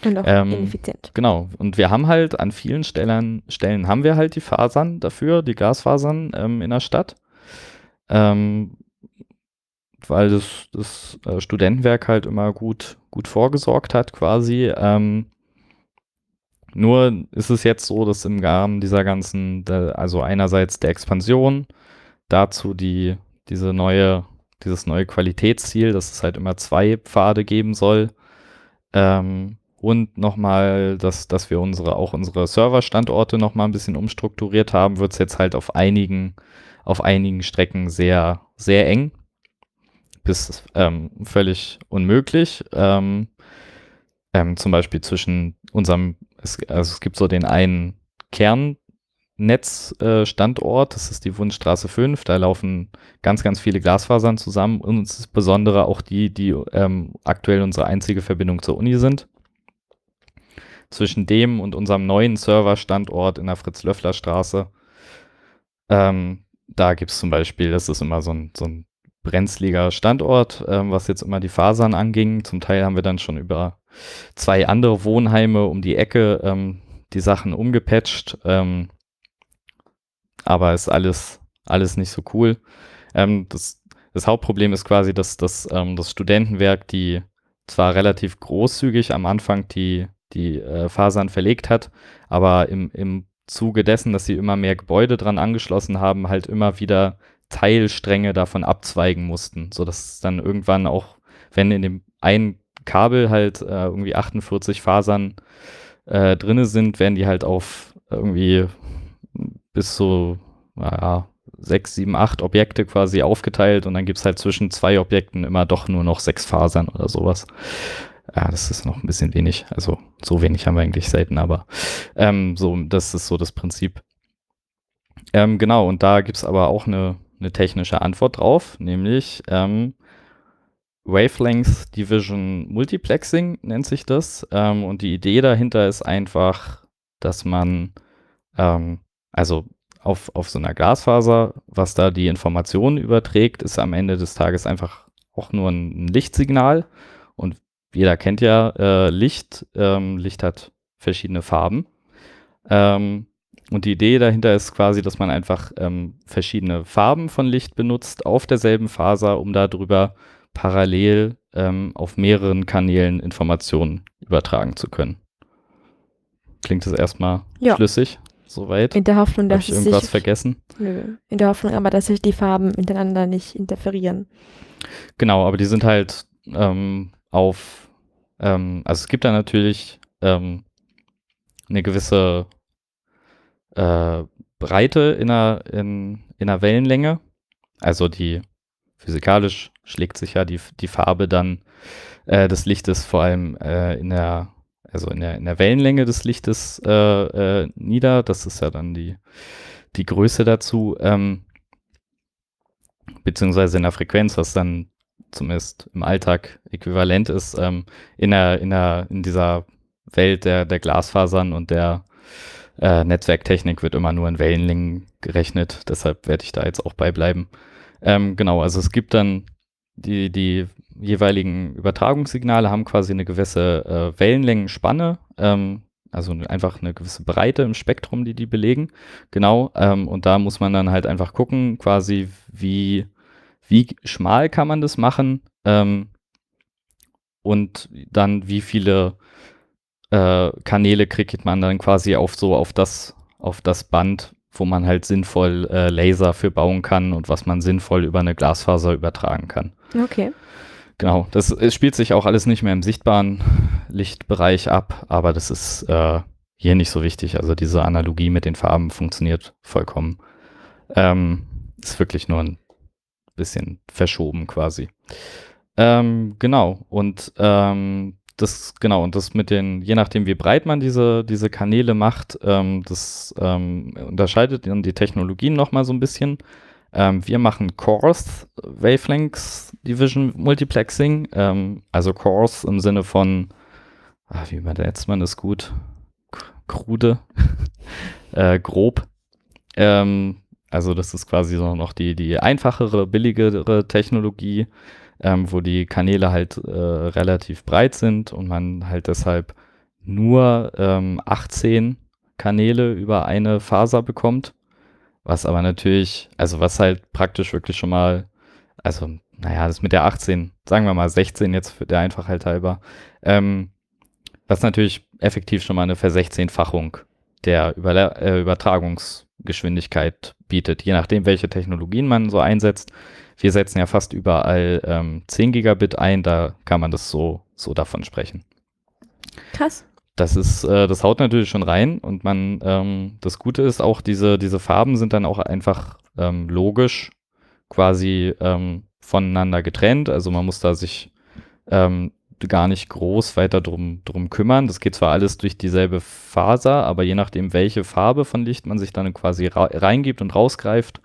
Und auch ähm, ineffizient. Genau. Und wir haben halt an vielen Stellen, Stellen haben wir halt die Fasern dafür, die Gasfasern ähm, in der Stadt. Ähm, weil das, das äh, Studentenwerk halt immer gut, gut vorgesorgt hat, quasi. Ähm, nur ist es jetzt so, dass im Rahmen dieser ganzen, also einerseits der Expansion, dazu die, diese neue, dieses neue Qualitätsziel, dass es halt immer zwei Pfade geben soll. Ähm, und nochmal, dass, dass wir unsere, auch unsere Serverstandorte nochmal ein bisschen umstrukturiert haben, wird es jetzt halt auf einigen, auf einigen Strecken sehr, sehr eng. Bis ähm, völlig unmöglich. Ähm, ähm, zum Beispiel zwischen unserem es, also es gibt so den einen Kernnetzstandort, äh, das ist die Wundstraße 5, da laufen ganz, ganz viele Glasfasern zusammen und insbesondere auch die, die ähm, aktuell unsere einzige Verbindung zur Uni sind. Zwischen dem und unserem neuen Serverstandort in der Fritz-Löffler-Straße, ähm, da gibt es zum Beispiel, das ist immer so ein, so ein brenzliger Standort, ähm, was jetzt immer die Fasern anging. Zum Teil haben wir dann schon über zwei andere Wohnheime um die Ecke ähm, die Sachen umgepatcht. Ähm, aber ist alles, alles nicht so cool. Ähm, das, das, Hauptproblem ist quasi, dass, dass ähm, das Studentenwerk, die zwar relativ großzügig am Anfang die, die äh, Fasern verlegt hat, aber im, im Zuge dessen, dass sie immer mehr Gebäude dran angeschlossen haben, halt immer wieder Teilstränge davon abzweigen mussten, sodass dann irgendwann auch, wenn in dem einen Kabel halt äh, irgendwie 48 Fasern äh, drinne sind, werden die halt auf irgendwie bis zu naja, sechs, sieben, acht Objekte quasi aufgeteilt und dann gibt es halt zwischen zwei Objekten immer doch nur noch sechs Fasern oder sowas. Ja, das ist noch ein bisschen wenig. Also so wenig haben wir eigentlich selten, aber ähm, so, das ist so das Prinzip. Ähm, genau, und da gibt es aber auch eine, eine technische Antwort drauf, nämlich ähm, Wavelength Division Multiplexing nennt sich das. Ähm, und die Idee dahinter ist einfach, dass man, ähm, also auf, auf so einer Glasfaser, was da die Informationen überträgt, ist am Ende des Tages einfach auch nur ein Lichtsignal. Und jeder kennt ja äh, Licht. Ähm, Licht hat verschiedene Farben. Ähm, und die Idee dahinter ist quasi, dass man einfach ähm, verschiedene Farben von Licht benutzt auf derselben Faser, um darüber parallel ähm, auf mehreren Kanälen Informationen übertragen zu können. Klingt das erstmal ja. schlüssig? Soweit? In der Hoffnung, dass Hab ich irgendwas sich, vergessen? Nö. In der Hoffnung aber, dass sich die Farben miteinander nicht interferieren. Genau, aber die sind halt ähm, auf, ähm, also es gibt da natürlich ähm, eine gewisse äh, Breite in einer, in, in einer Wellenlänge. Also die physikalisch schlägt sich ja die, die Farbe dann äh, des Lichtes vor allem äh, in der also in der, in der Wellenlänge des Lichtes äh, äh, nieder. Das ist ja dann die, die Größe dazu. Ähm, beziehungsweise in der Frequenz, was dann zumindest im Alltag äquivalent ist, ähm, in, der, in, der, in dieser Welt der, der Glasfasern und der äh, Netzwerktechnik wird immer nur in Wellenlängen gerechnet. Deshalb werde ich da jetzt auch beibleiben. Ähm, genau, also es gibt dann die, die jeweiligen Übertragungssignale haben quasi eine gewisse äh, Wellenlängenspanne, ähm, also einfach eine gewisse Breite im Spektrum, die die belegen. Genau, ähm, und da muss man dann halt einfach gucken, quasi wie, wie schmal kann man das machen ähm, und dann wie viele äh, Kanäle kriegt man dann quasi auf so auf das, auf das Band, wo man halt sinnvoll äh, Laser für bauen kann und was man sinnvoll über eine Glasfaser übertragen kann. Okay. Genau, das es spielt sich auch alles nicht mehr im sichtbaren Lichtbereich ab, aber das ist äh, hier nicht so wichtig. Also diese Analogie mit den Farben funktioniert vollkommen. Ähm, ist wirklich nur ein bisschen verschoben quasi. Ähm, genau, und ähm, das, genau, und das mit den, je nachdem, wie breit man diese, diese Kanäle macht, ähm, das ähm, unterscheidet dann die Technologien nochmal so ein bisschen. Ähm, wir machen Coarse Wavelengths Division Multiplexing, ähm, also Coarse im Sinne von, ach, wie übersetzt man das gut? Krude, äh, grob. Ähm, also das ist quasi so noch die, die einfachere, billigere Technologie ähm, wo die Kanäle halt äh, relativ breit sind und man halt deshalb nur ähm, 18 Kanäle über eine Faser bekommt. Was aber natürlich, also was halt praktisch wirklich schon mal, also naja, das mit der 18, sagen wir mal 16 jetzt für der Einfachheit halber, ähm, was natürlich effektiv schon mal eine Versechzehnfachung der Über äh, Übertragungsgeschwindigkeit bietet, je nachdem, welche Technologien man so einsetzt. Wir setzen ja fast überall ähm, 10 Gigabit ein, da kann man das so, so davon sprechen. Krass. Das ist, äh, das haut natürlich schon rein und man, ähm, das Gute ist auch, diese, diese Farben sind dann auch einfach ähm, logisch quasi ähm, voneinander getrennt. Also man muss da sich ähm, gar nicht groß weiter drum, drum kümmern. Das geht zwar alles durch dieselbe Faser, aber je nachdem, welche Farbe von Licht man sich dann quasi reingibt und rausgreift,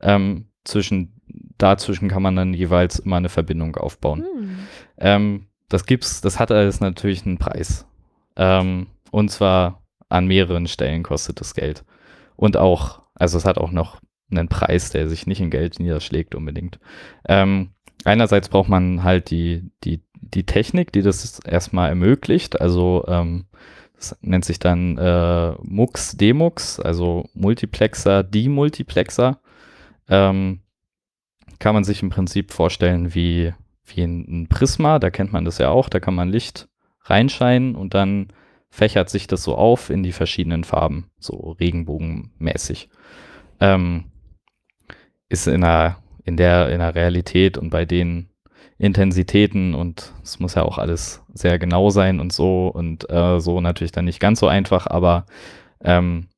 ähm, zwischen dazwischen kann man dann jeweils immer eine Verbindung aufbauen. Hm. Ähm, das gibt's, das hat alles natürlich einen Preis. Ähm, und zwar an mehreren Stellen kostet das Geld. Und auch, also es hat auch noch einen Preis, der sich nicht in Geld niederschlägt unbedingt. Ähm, einerseits braucht man halt die, die, die Technik, die das erstmal ermöglicht. Also ähm, das nennt sich dann äh, MUX, Demux, also Multiplexer, Demultiplexer. Ähm, kann man sich im Prinzip vorstellen wie, wie ein, Prisma, da kennt man das ja auch, da kann man Licht reinscheinen und dann fächert sich das so auf in die verschiedenen Farben, so regenbogenmäßig. Ähm, ist in der, in der, in der Realität und bei den Intensitäten und es muss ja auch alles sehr genau sein und so und äh, so natürlich dann nicht ganz so einfach, aber ähm,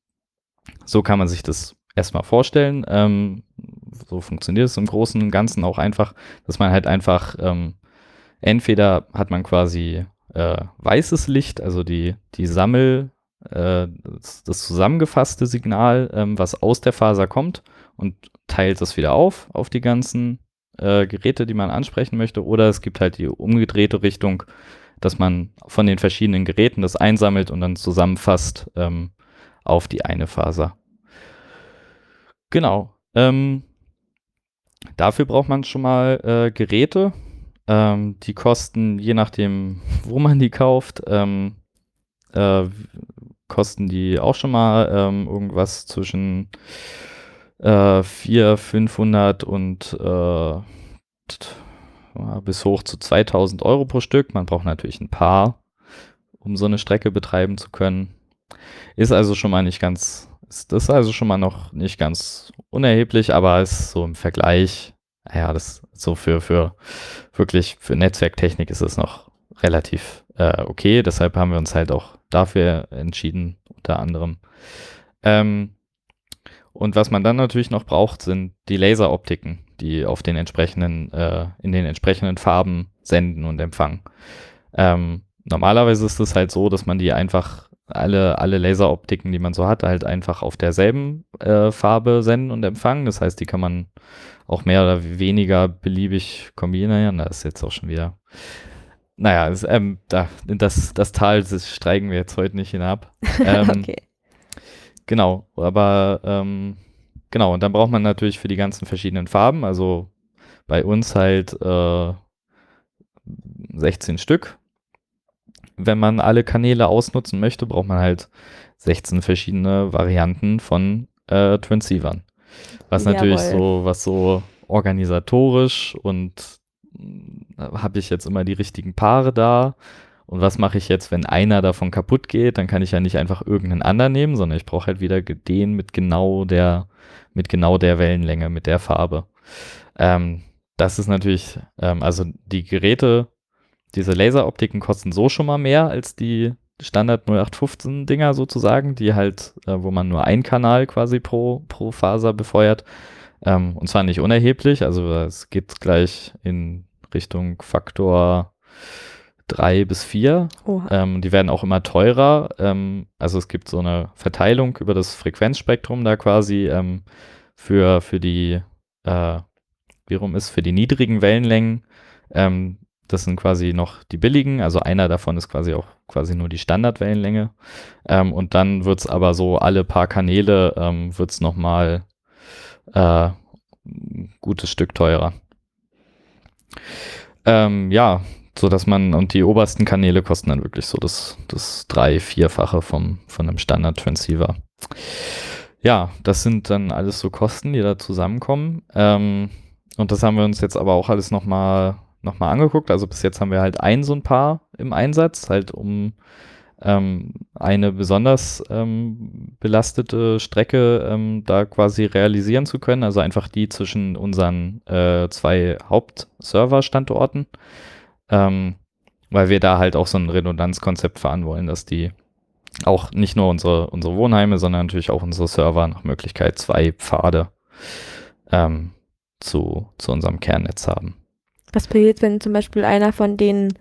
so kann man sich das erstmal vorstellen. Ähm, so funktioniert es im Großen und Ganzen auch einfach, dass man halt einfach ähm, entweder hat man quasi äh, weißes Licht, also die, die Sammel, äh, das, das, zusammengefasste Signal, ähm, was aus der Faser kommt und teilt das wieder auf, auf die ganzen äh, Geräte, die man ansprechen möchte. Oder es gibt halt die umgedrehte Richtung, dass man von den verschiedenen Geräten das einsammelt und dann zusammenfasst ähm, auf die eine Faser. Genau. Ähm, dafür braucht man schon mal äh, Geräte. Ähm, die kosten, je nachdem, wo man die kauft, ähm, äh, kosten die auch schon mal ähm, irgendwas zwischen äh, 400, 500 und äh, bis hoch zu 2000 Euro pro Stück. Man braucht natürlich ein paar, um so eine Strecke betreiben zu können. Ist also schon mal nicht ganz, ist das also schon mal noch nicht ganz unerheblich, aber ist so im Vergleich, ja, das so für, für wirklich für Netzwerktechnik ist es noch relativ äh, okay. Deshalb haben wir uns halt auch dafür entschieden, unter anderem. Ähm, und was man dann natürlich noch braucht, sind die Laseroptiken, die auf den entsprechenden, äh, in den entsprechenden Farben senden und empfangen. Ähm, normalerweise ist es halt so, dass man die einfach alle, alle Laseroptiken, die man so hat, halt einfach auf derselben äh, Farbe senden und empfangen. Das heißt, die kann man auch mehr oder weniger beliebig kombinieren. Da ist jetzt auch schon wieder. Naja, es, ähm, da, das, das Tal das steigen wir jetzt heute nicht hinab. Ähm, okay. Genau, aber ähm, genau, und dann braucht man natürlich für die ganzen verschiedenen Farben, also bei uns halt äh, 16 Stück. Wenn man alle Kanäle ausnutzen möchte, braucht man halt 16 verschiedene Varianten von äh, Transceivern. Was Jawohl. natürlich so, was so organisatorisch und äh, habe ich jetzt immer die richtigen Paare da und was mache ich jetzt, wenn einer davon kaputt geht? Dann kann ich ja nicht einfach irgendeinen anderen nehmen, sondern ich brauche halt wieder den mit genau der, mit genau der Wellenlänge, mit der Farbe. Ähm, das ist natürlich, ähm, also die Geräte, diese Laseroptiken kosten so schon mal mehr als die Standard 0815 Dinger sozusagen, die halt, äh, wo man nur einen Kanal quasi pro, pro Faser befeuert. Ähm, und zwar nicht unerheblich, also es geht gleich in Richtung Faktor drei bis vier. Ähm, die werden auch immer teurer. Ähm, also es gibt so eine Verteilung über das Frequenzspektrum da quasi ähm, für, für die, äh, wie rum ist, für die niedrigen Wellenlängen. Ähm, das sind quasi noch die billigen. Also einer davon ist quasi auch quasi nur die Standardwellenlänge. Ähm, und dann wird es aber so alle paar Kanäle ähm, wird es nochmal äh, ein gutes Stück teurer. Ähm, ja, so dass man, und die obersten Kanäle kosten dann wirklich so das, das drei-, vierfache vom, von einem Standard-Transceiver. Ja, das sind dann alles so Kosten, die da zusammenkommen. Ähm, und das haben wir uns jetzt aber auch alles nochmal noch mal angeguckt. Also bis jetzt haben wir halt ein so ein Paar im Einsatz, halt um ähm, eine besonders ähm, belastete Strecke ähm, da quasi realisieren zu können. Also einfach die zwischen unseren äh, zwei Hauptserver-Standorten ähm, weil wir da halt auch so ein Redundanzkonzept fahren wollen, dass die auch nicht nur unsere, unsere Wohnheime, sondern natürlich auch unsere Server nach Möglichkeit zwei Pfade ähm, zu, zu unserem Kernnetz haben. Was passiert, wenn zum Beispiel einer von den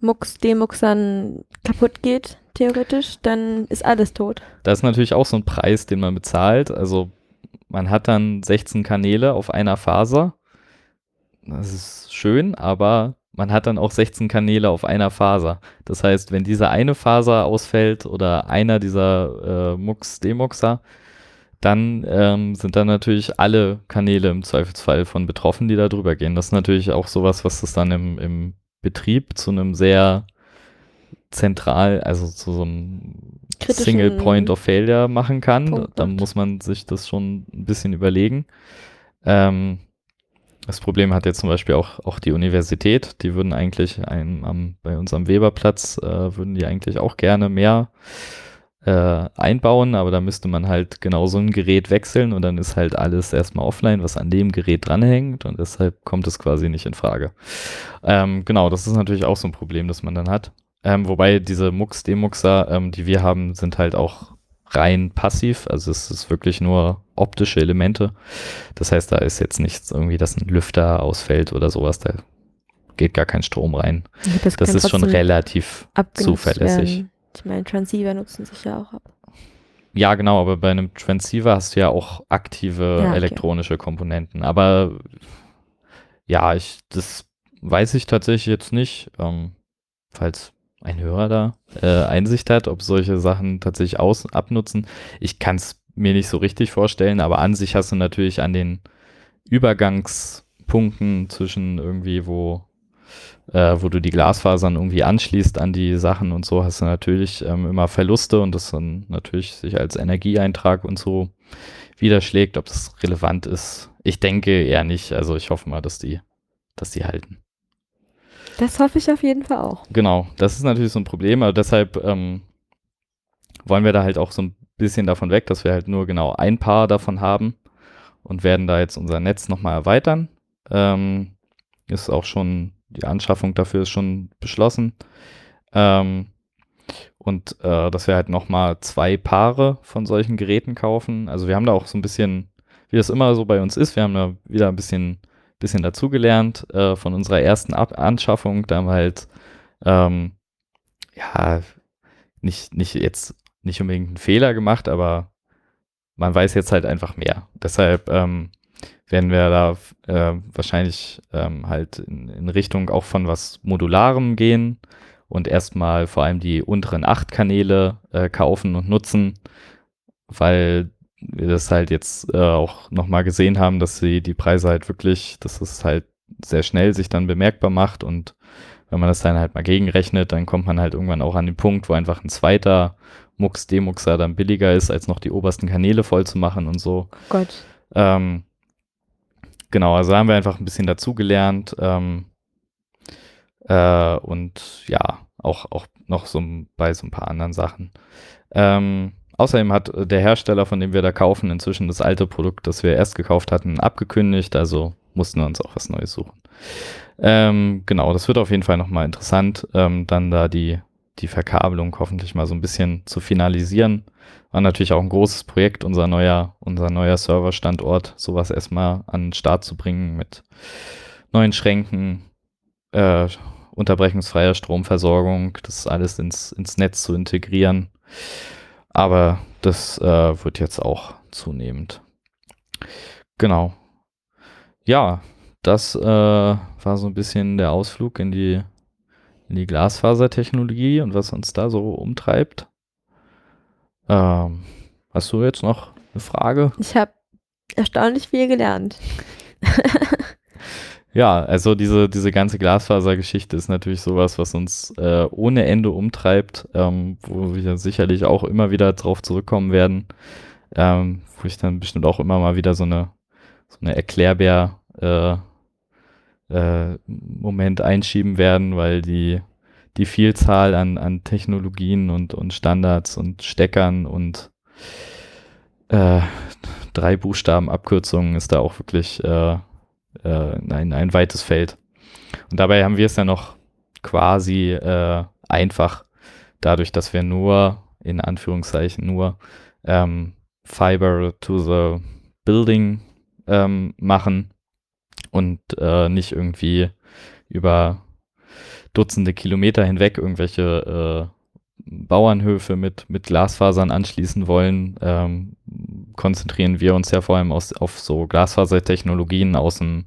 Mux, Demuxern kaputt geht, theoretisch, dann ist alles tot. Das ist natürlich auch so ein Preis, den man bezahlt. Also man hat dann 16 Kanäle auf einer Faser. Das ist schön, aber man hat dann auch 16 Kanäle auf einer Faser. Das heißt, wenn diese eine Faser ausfällt oder einer dieser äh, Mux, Demuxer, dann ähm, sind dann natürlich alle Kanäle im Zweifelsfall von betroffen, die da drüber gehen. Das ist natürlich auch sowas, was das dann im, im Betrieb zu einem sehr zentral, also zu so einem Single Point of Failure machen kann. Punkt, da muss man sich das schon ein bisschen überlegen. Ähm, das Problem hat jetzt zum Beispiel auch, auch die Universität. Die würden eigentlich ein, am, bei uns am Weberplatz, äh, würden die eigentlich auch gerne mehr äh, einbauen, aber da müsste man halt genau so ein Gerät wechseln und dann ist halt alles erstmal offline, was an dem Gerät dranhängt und deshalb kommt es quasi nicht in Frage. Ähm, genau, das ist natürlich auch so ein Problem, das man dann hat. Ähm, wobei diese Mux-Demuxer, ähm, die wir haben, sind halt auch rein passiv. Also es ist wirklich nur optische Elemente. Das heißt, da ist jetzt nichts irgendwie, dass ein Lüfter ausfällt oder sowas. Da geht gar kein Strom rein. Das, das ist schon relativ zuverlässig. Werden. Ich meine, Transceiver nutzen sich ja auch ab. Ja, genau, aber bei einem Transceiver hast du ja auch aktive Ja, okay. elektronische Komponenten. Aber ja, ich, das weiß ich tatsächlich jetzt nicht. Ähm, falls ein Hörer da äh, Einsicht hat, ob solche Sachen tatsächlich aus abnutzen. Ich kann es mir nicht so richtig vorstellen, aber an sich hast du natürlich an den Übergangspunkten zwischen irgendwie, wo, äh, wo du die Glasfasern irgendwie anschließt an die Sachen und so, hast du natürlich ähm, immer Verluste und das dann natürlich sich als Energieeintrag und so widerschlägt. Ob das relevant ist, ich denke eher nicht. Also ich hoffe mal, dass die, dass die halten. Das hoffe ich auf jeden Fall auch. Genau, das ist natürlich so ein Problem, aber deshalb ähm, wollen wir da halt auch so ein bisschen davon weg, dass wir halt nur genau ein Paar davon haben und werden da jetzt unser Netz nochmal erweitern. Ähm, ist auch schon, die Anschaffung dafür ist schon beschlossen. Ähm, und äh, dass wir halt nochmal zwei Paare von solchen Geräten kaufen. Also wir haben da auch so ein bisschen, wie das immer so bei uns ist, wir haben da wieder ein bisschen bisschen dazugelernt äh, von unserer ersten Ab Anschaffung. Da haben wir halt, ähm, ja, nicht, nicht jetzt nicht unbedingt einen Fehler gemacht, aber man weiß jetzt halt einfach mehr. Deshalb ähm, werden wir da äh, wahrscheinlich ähm, halt in, in, Richtung auch von was Modularem gehen und erstmal vor allem die unteren acht Kanäle äh, kaufen und nutzen, weil wir das halt jetzt äh, auch nochmal gesehen haben, dass sie die Preise halt wirklich, dass es halt sehr schnell sich dann bemerkbar macht und wenn man das dann halt mal gegenrechnet, dann kommt man halt irgendwann auch an den Punkt, wo einfach ein zweiter Mux Demuxer dann billiger ist, als noch die obersten Kanäle voll zu machen und so. Oh Gott. Ähm, genau, also haben wir einfach ein bisschen dazugelernt ähm, äh, und ja, auch, auch noch so bei so ein paar anderen Sachen. Ähm, Außerdem hat der Hersteller, von dem wir da kaufen, inzwischen das alte Produkt, das wir erst gekauft hatten, abgekündigt. Also mussten wir uns auch was Neues suchen. Ähm, genau, das wird auf jeden Fall nochmal interessant, ähm, dann da die, die Verkabelung hoffentlich mal so ein bisschen zu finalisieren. War natürlich auch ein großes Projekt, unser neuer, unser neuer Serverstandort, sowas erstmal an den Start zu bringen mit neuen Schränken, äh, unterbrechungsfreier Stromversorgung, das alles ins, ins Netz zu integrieren. Aber das äh, wird jetzt auch zunehmend. Genau. Ja, das äh, war so ein bisschen der Ausflug in die, in die Glasfasertechnologie und was uns da so umtreibt. Ähm, hast du jetzt noch eine Frage? Ich habe erstaunlich viel gelernt. Ja, also diese, diese ganze Glasfasergeschichte ist natürlich sowas, was uns äh, ohne Ende umtreibt, ähm, wo wir sicherlich auch immer wieder drauf zurückkommen werden, ähm, wo ich dann bestimmt auch immer mal wieder so eine, so eine Erklärbär äh, äh, Moment einschieben werden, weil die, die Vielzahl an, an Technologien und, und Standards und Steckern und äh, drei Buchstaben Abkürzungen ist da auch wirklich äh, ein, ein weites Feld. Und dabei haben wir es ja noch quasi äh, einfach, dadurch, dass wir nur, in Anführungszeichen, nur ähm, Fiber to the Building ähm, machen und äh, nicht irgendwie über Dutzende Kilometer hinweg irgendwelche äh, Bauernhöfe mit, mit Glasfasern anschließen wollen, ähm, konzentrieren wir uns ja vor allem aus, auf so Glasfasertechnologien aus dem,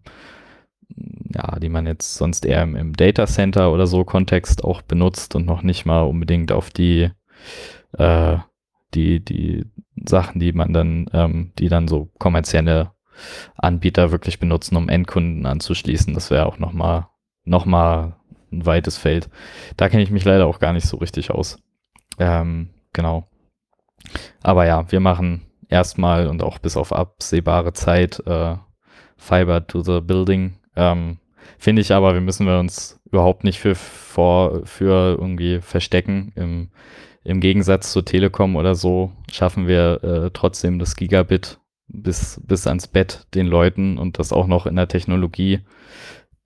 ja, die man jetzt sonst eher im, im Data Center oder so Kontext auch benutzt und noch nicht mal unbedingt auf die, äh, die, die Sachen, die man dann, ähm, die dann so kommerzielle Anbieter wirklich benutzen, um Endkunden anzuschließen. Das wäre auch nochmal noch mal ein weites Feld. Da kenne ich mich leider auch gar nicht so richtig aus. Ähm, genau. Aber ja, wir machen erstmal und auch bis auf absehbare Zeit äh, Fiber to the Building. Ähm, Finde ich aber, wir müssen wir uns überhaupt nicht für, vor, für irgendwie verstecken. Im, Im Gegensatz zur Telekom oder so schaffen wir äh, trotzdem das Gigabit bis, bis ans Bett den Leuten und das auch noch in der Technologie,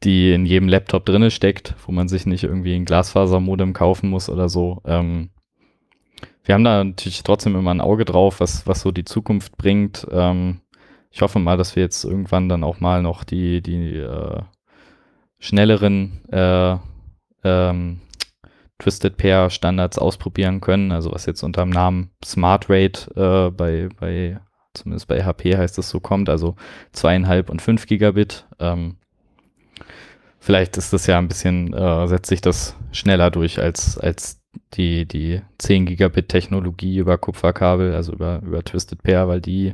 die in jedem Laptop drinne steckt, wo man sich nicht irgendwie ein Glasfasermodem kaufen muss oder so. Ähm, wir haben da natürlich trotzdem immer ein Auge drauf, was, was so die Zukunft bringt. Ähm, ich hoffe mal, dass wir jetzt irgendwann dann auch mal noch die, die äh, schnelleren äh, ähm, Twisted Pair Standards ausprobieren können, also was jetzt unter dem Namen Smart Rate äh, bei, bei, zumindest bei HP heißt es so kommt, also zweieinhalb und fünf Gigabit. Ähm, vielleicht ist das ja ein bisschen, äh, setzt sich das schneller durch als, als die, die 10 Gigabit Technologie über Kupferkabel, also über, über Twisted Pair, weil die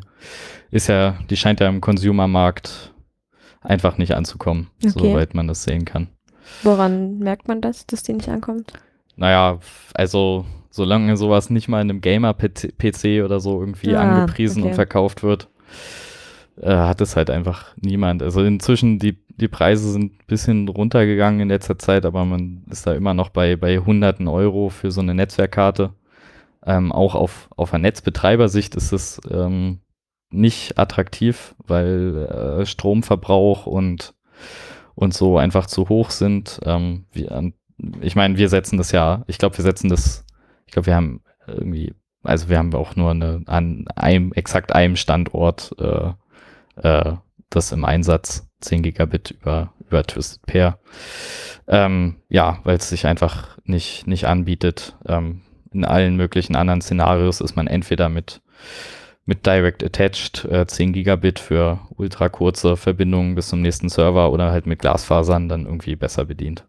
ist ja, die scheint ja im Consumer-Markt einfach nicht anzukommen, Okay. soweit man das sehen kann. Woran merkt man das, dass die nicht ankommt? Naja, also solange sowas nicht mal in einem Gamer-PC oder so irgendwie Ah, angepriesen okay. und verkauft wird, äh, hat es halt einfach niemand. Also inzwischen, die, die Preise sind ein bisschen runtergegangen in letzter Zeit, aber man ist da immer noch bei, bei hunderten Euro für so eine Netzwerkkarte. Ähm, auch auf, auf einer Netzbetreibersicht ist es ähm, nicht attraktiv, weil äh, Stromverbrauch und, und so einfach zu hoch sind. Ähm, wir, ich meine, wir setzen das ja, ich glaube, wir setzen das, ich glaube, wir haben irgendwie, also wir haben auch nur eine, an einem, exakt einem Standort äh, äh, das im Einsatz, 10 Gigabit über, über Twisted Pair. Ähm, ja, weil es sich einfach nicht, nicht anbietet. Ähm, in allen möglichen anderen Szenarios ist man entweder mit, mit Direct Attached äh, 10 Gigabit für ultra kurze Verbindungen bis zum nächsten Server oder halt mit Glasfasern dann irgendwie besser bedient.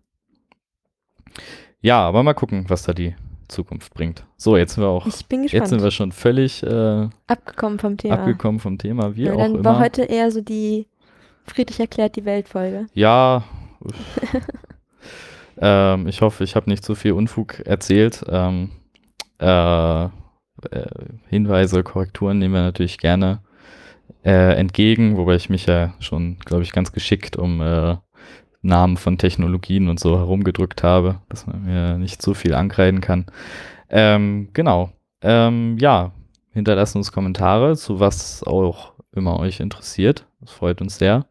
Ja, aber mal gucken, was da die Zukunft bringt. So, jetzt sind wir auch, Ich bin jetzt gespannt. sind wir schon völlig äh, Abgekommen vom Thema. abgekommen vom Thema, wie Ja, auch dann immer. war heute eher so die Friedrich erklärt die Welt-Folge. Ja. ähm, ich hoffe, ich habe nicht zu viel Unfug erzählt. Ähm, äh, äh, Hinweise, Korrekturen nehmen wir natürlich gerne äh, entgegen, wobei ich mich ja schon, glaube ich, ganz geschickt um äh, Namen von Technologien und so herumgedrückt habe, dass man mir nicht zu viel ankreiden kann. Ähm, genau. Ähm, ja, hinterlasst uns Kommentare zu was auch immer euch interessiert. Das freut uns sehr.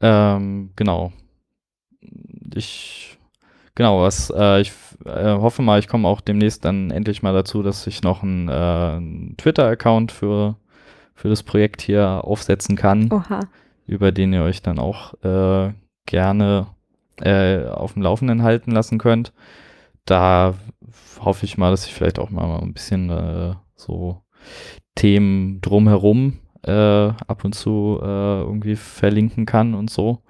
Ähm, genau. Ich, genau, was, äh, ich äh, hoffe mal, ich komme auch demnächst dann endlich mal dazu, dass ich noch einen, äh, einen Twitter-Account für, für das Projekt hier aufsetzen kann, Oha. über den ihr euch dann auch äh, gerne äh, auf dem Laufenden halten lassen könnt. Da hoffe ich mal, dass ich vielleicht auch mal ein bisschen äh, so Themen drumherum äh, ab und zu äh, irgendwie verlinken kann und so.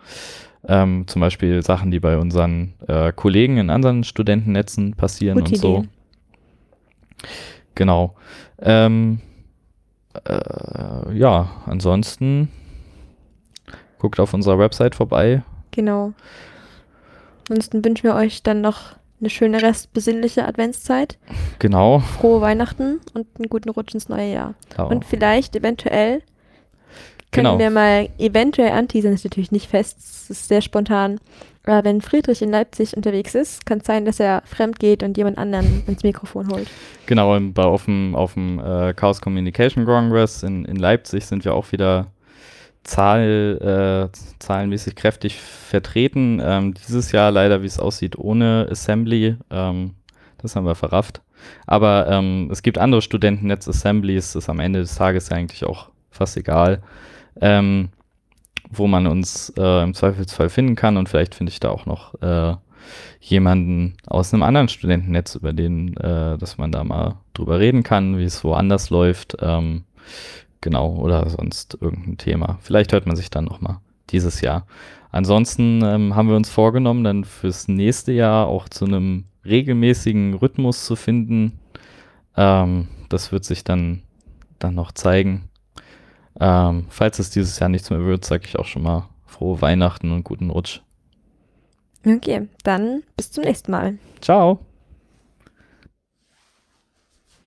Ähm, zum Beispiel Sachen, die bei unseren äh, Kollegen in anderen Studentennetzen passieren Gute und so. Idee. Genau. Ähm, äh, ja, ansonsten guckt auf unserer Website vorbei. Genau. Ansonsten wünschen wir euch dann noch eine schöne restbesinnliche Adventszeit, Genau. frohe Weihnachten und einen guten Rutsch ins neue Jahr. Ja. Und vielleicht, eventuell, können Genau. wir mal eventuell anteasern, ist natürlich nicht fest, es ist sehr spontan. Aber wenn Friedrich in Leipzig unterwegs ist, kann es sein, dass er fremd geht und jemand anderen ins Mikrofon holt. Genau, bei, auf dem, auf dem äh, Chaos Communication Congress in, in Leipzig sind wir auch wieder Zahl, äh, zahlenmäßig kräftig vertreten. Ähm, dieses Jahr leider, wie es aussieht, ohne Assembly. Ähm, das haben wir verrafft. Aber ähm, es gibt andere Studentennetz-Assemblies, das ist am Ende des Tages eigentlich auch fast egal, ähm, wo man uns äh, im Zweifelsfall finden kann. Und vielleicht finde ich da auch noch äh, jemanden aus einem anderen Studentennetz, über den, äh, dass man da mal drüber reden kann, wie es woanders läuft. Genau, oder sonst irgendein Thema. Vielleicht hört man sich dann noch mal dieses Jahr. Ansonsten ähm, haben wir uns vorgenommen, dann fürs nächste Jahr auch zu einem regelmäßigen Rhythmus zu finden. Ähm, das wird sich dann, dann noch zeigen. Ähm, falls es dieses Jahr nichts mehr wird, sage ich auch schon mal frohe Weihnachten und guten Rutsch. Okay, dann bis zum nächsten Mal. Ciao!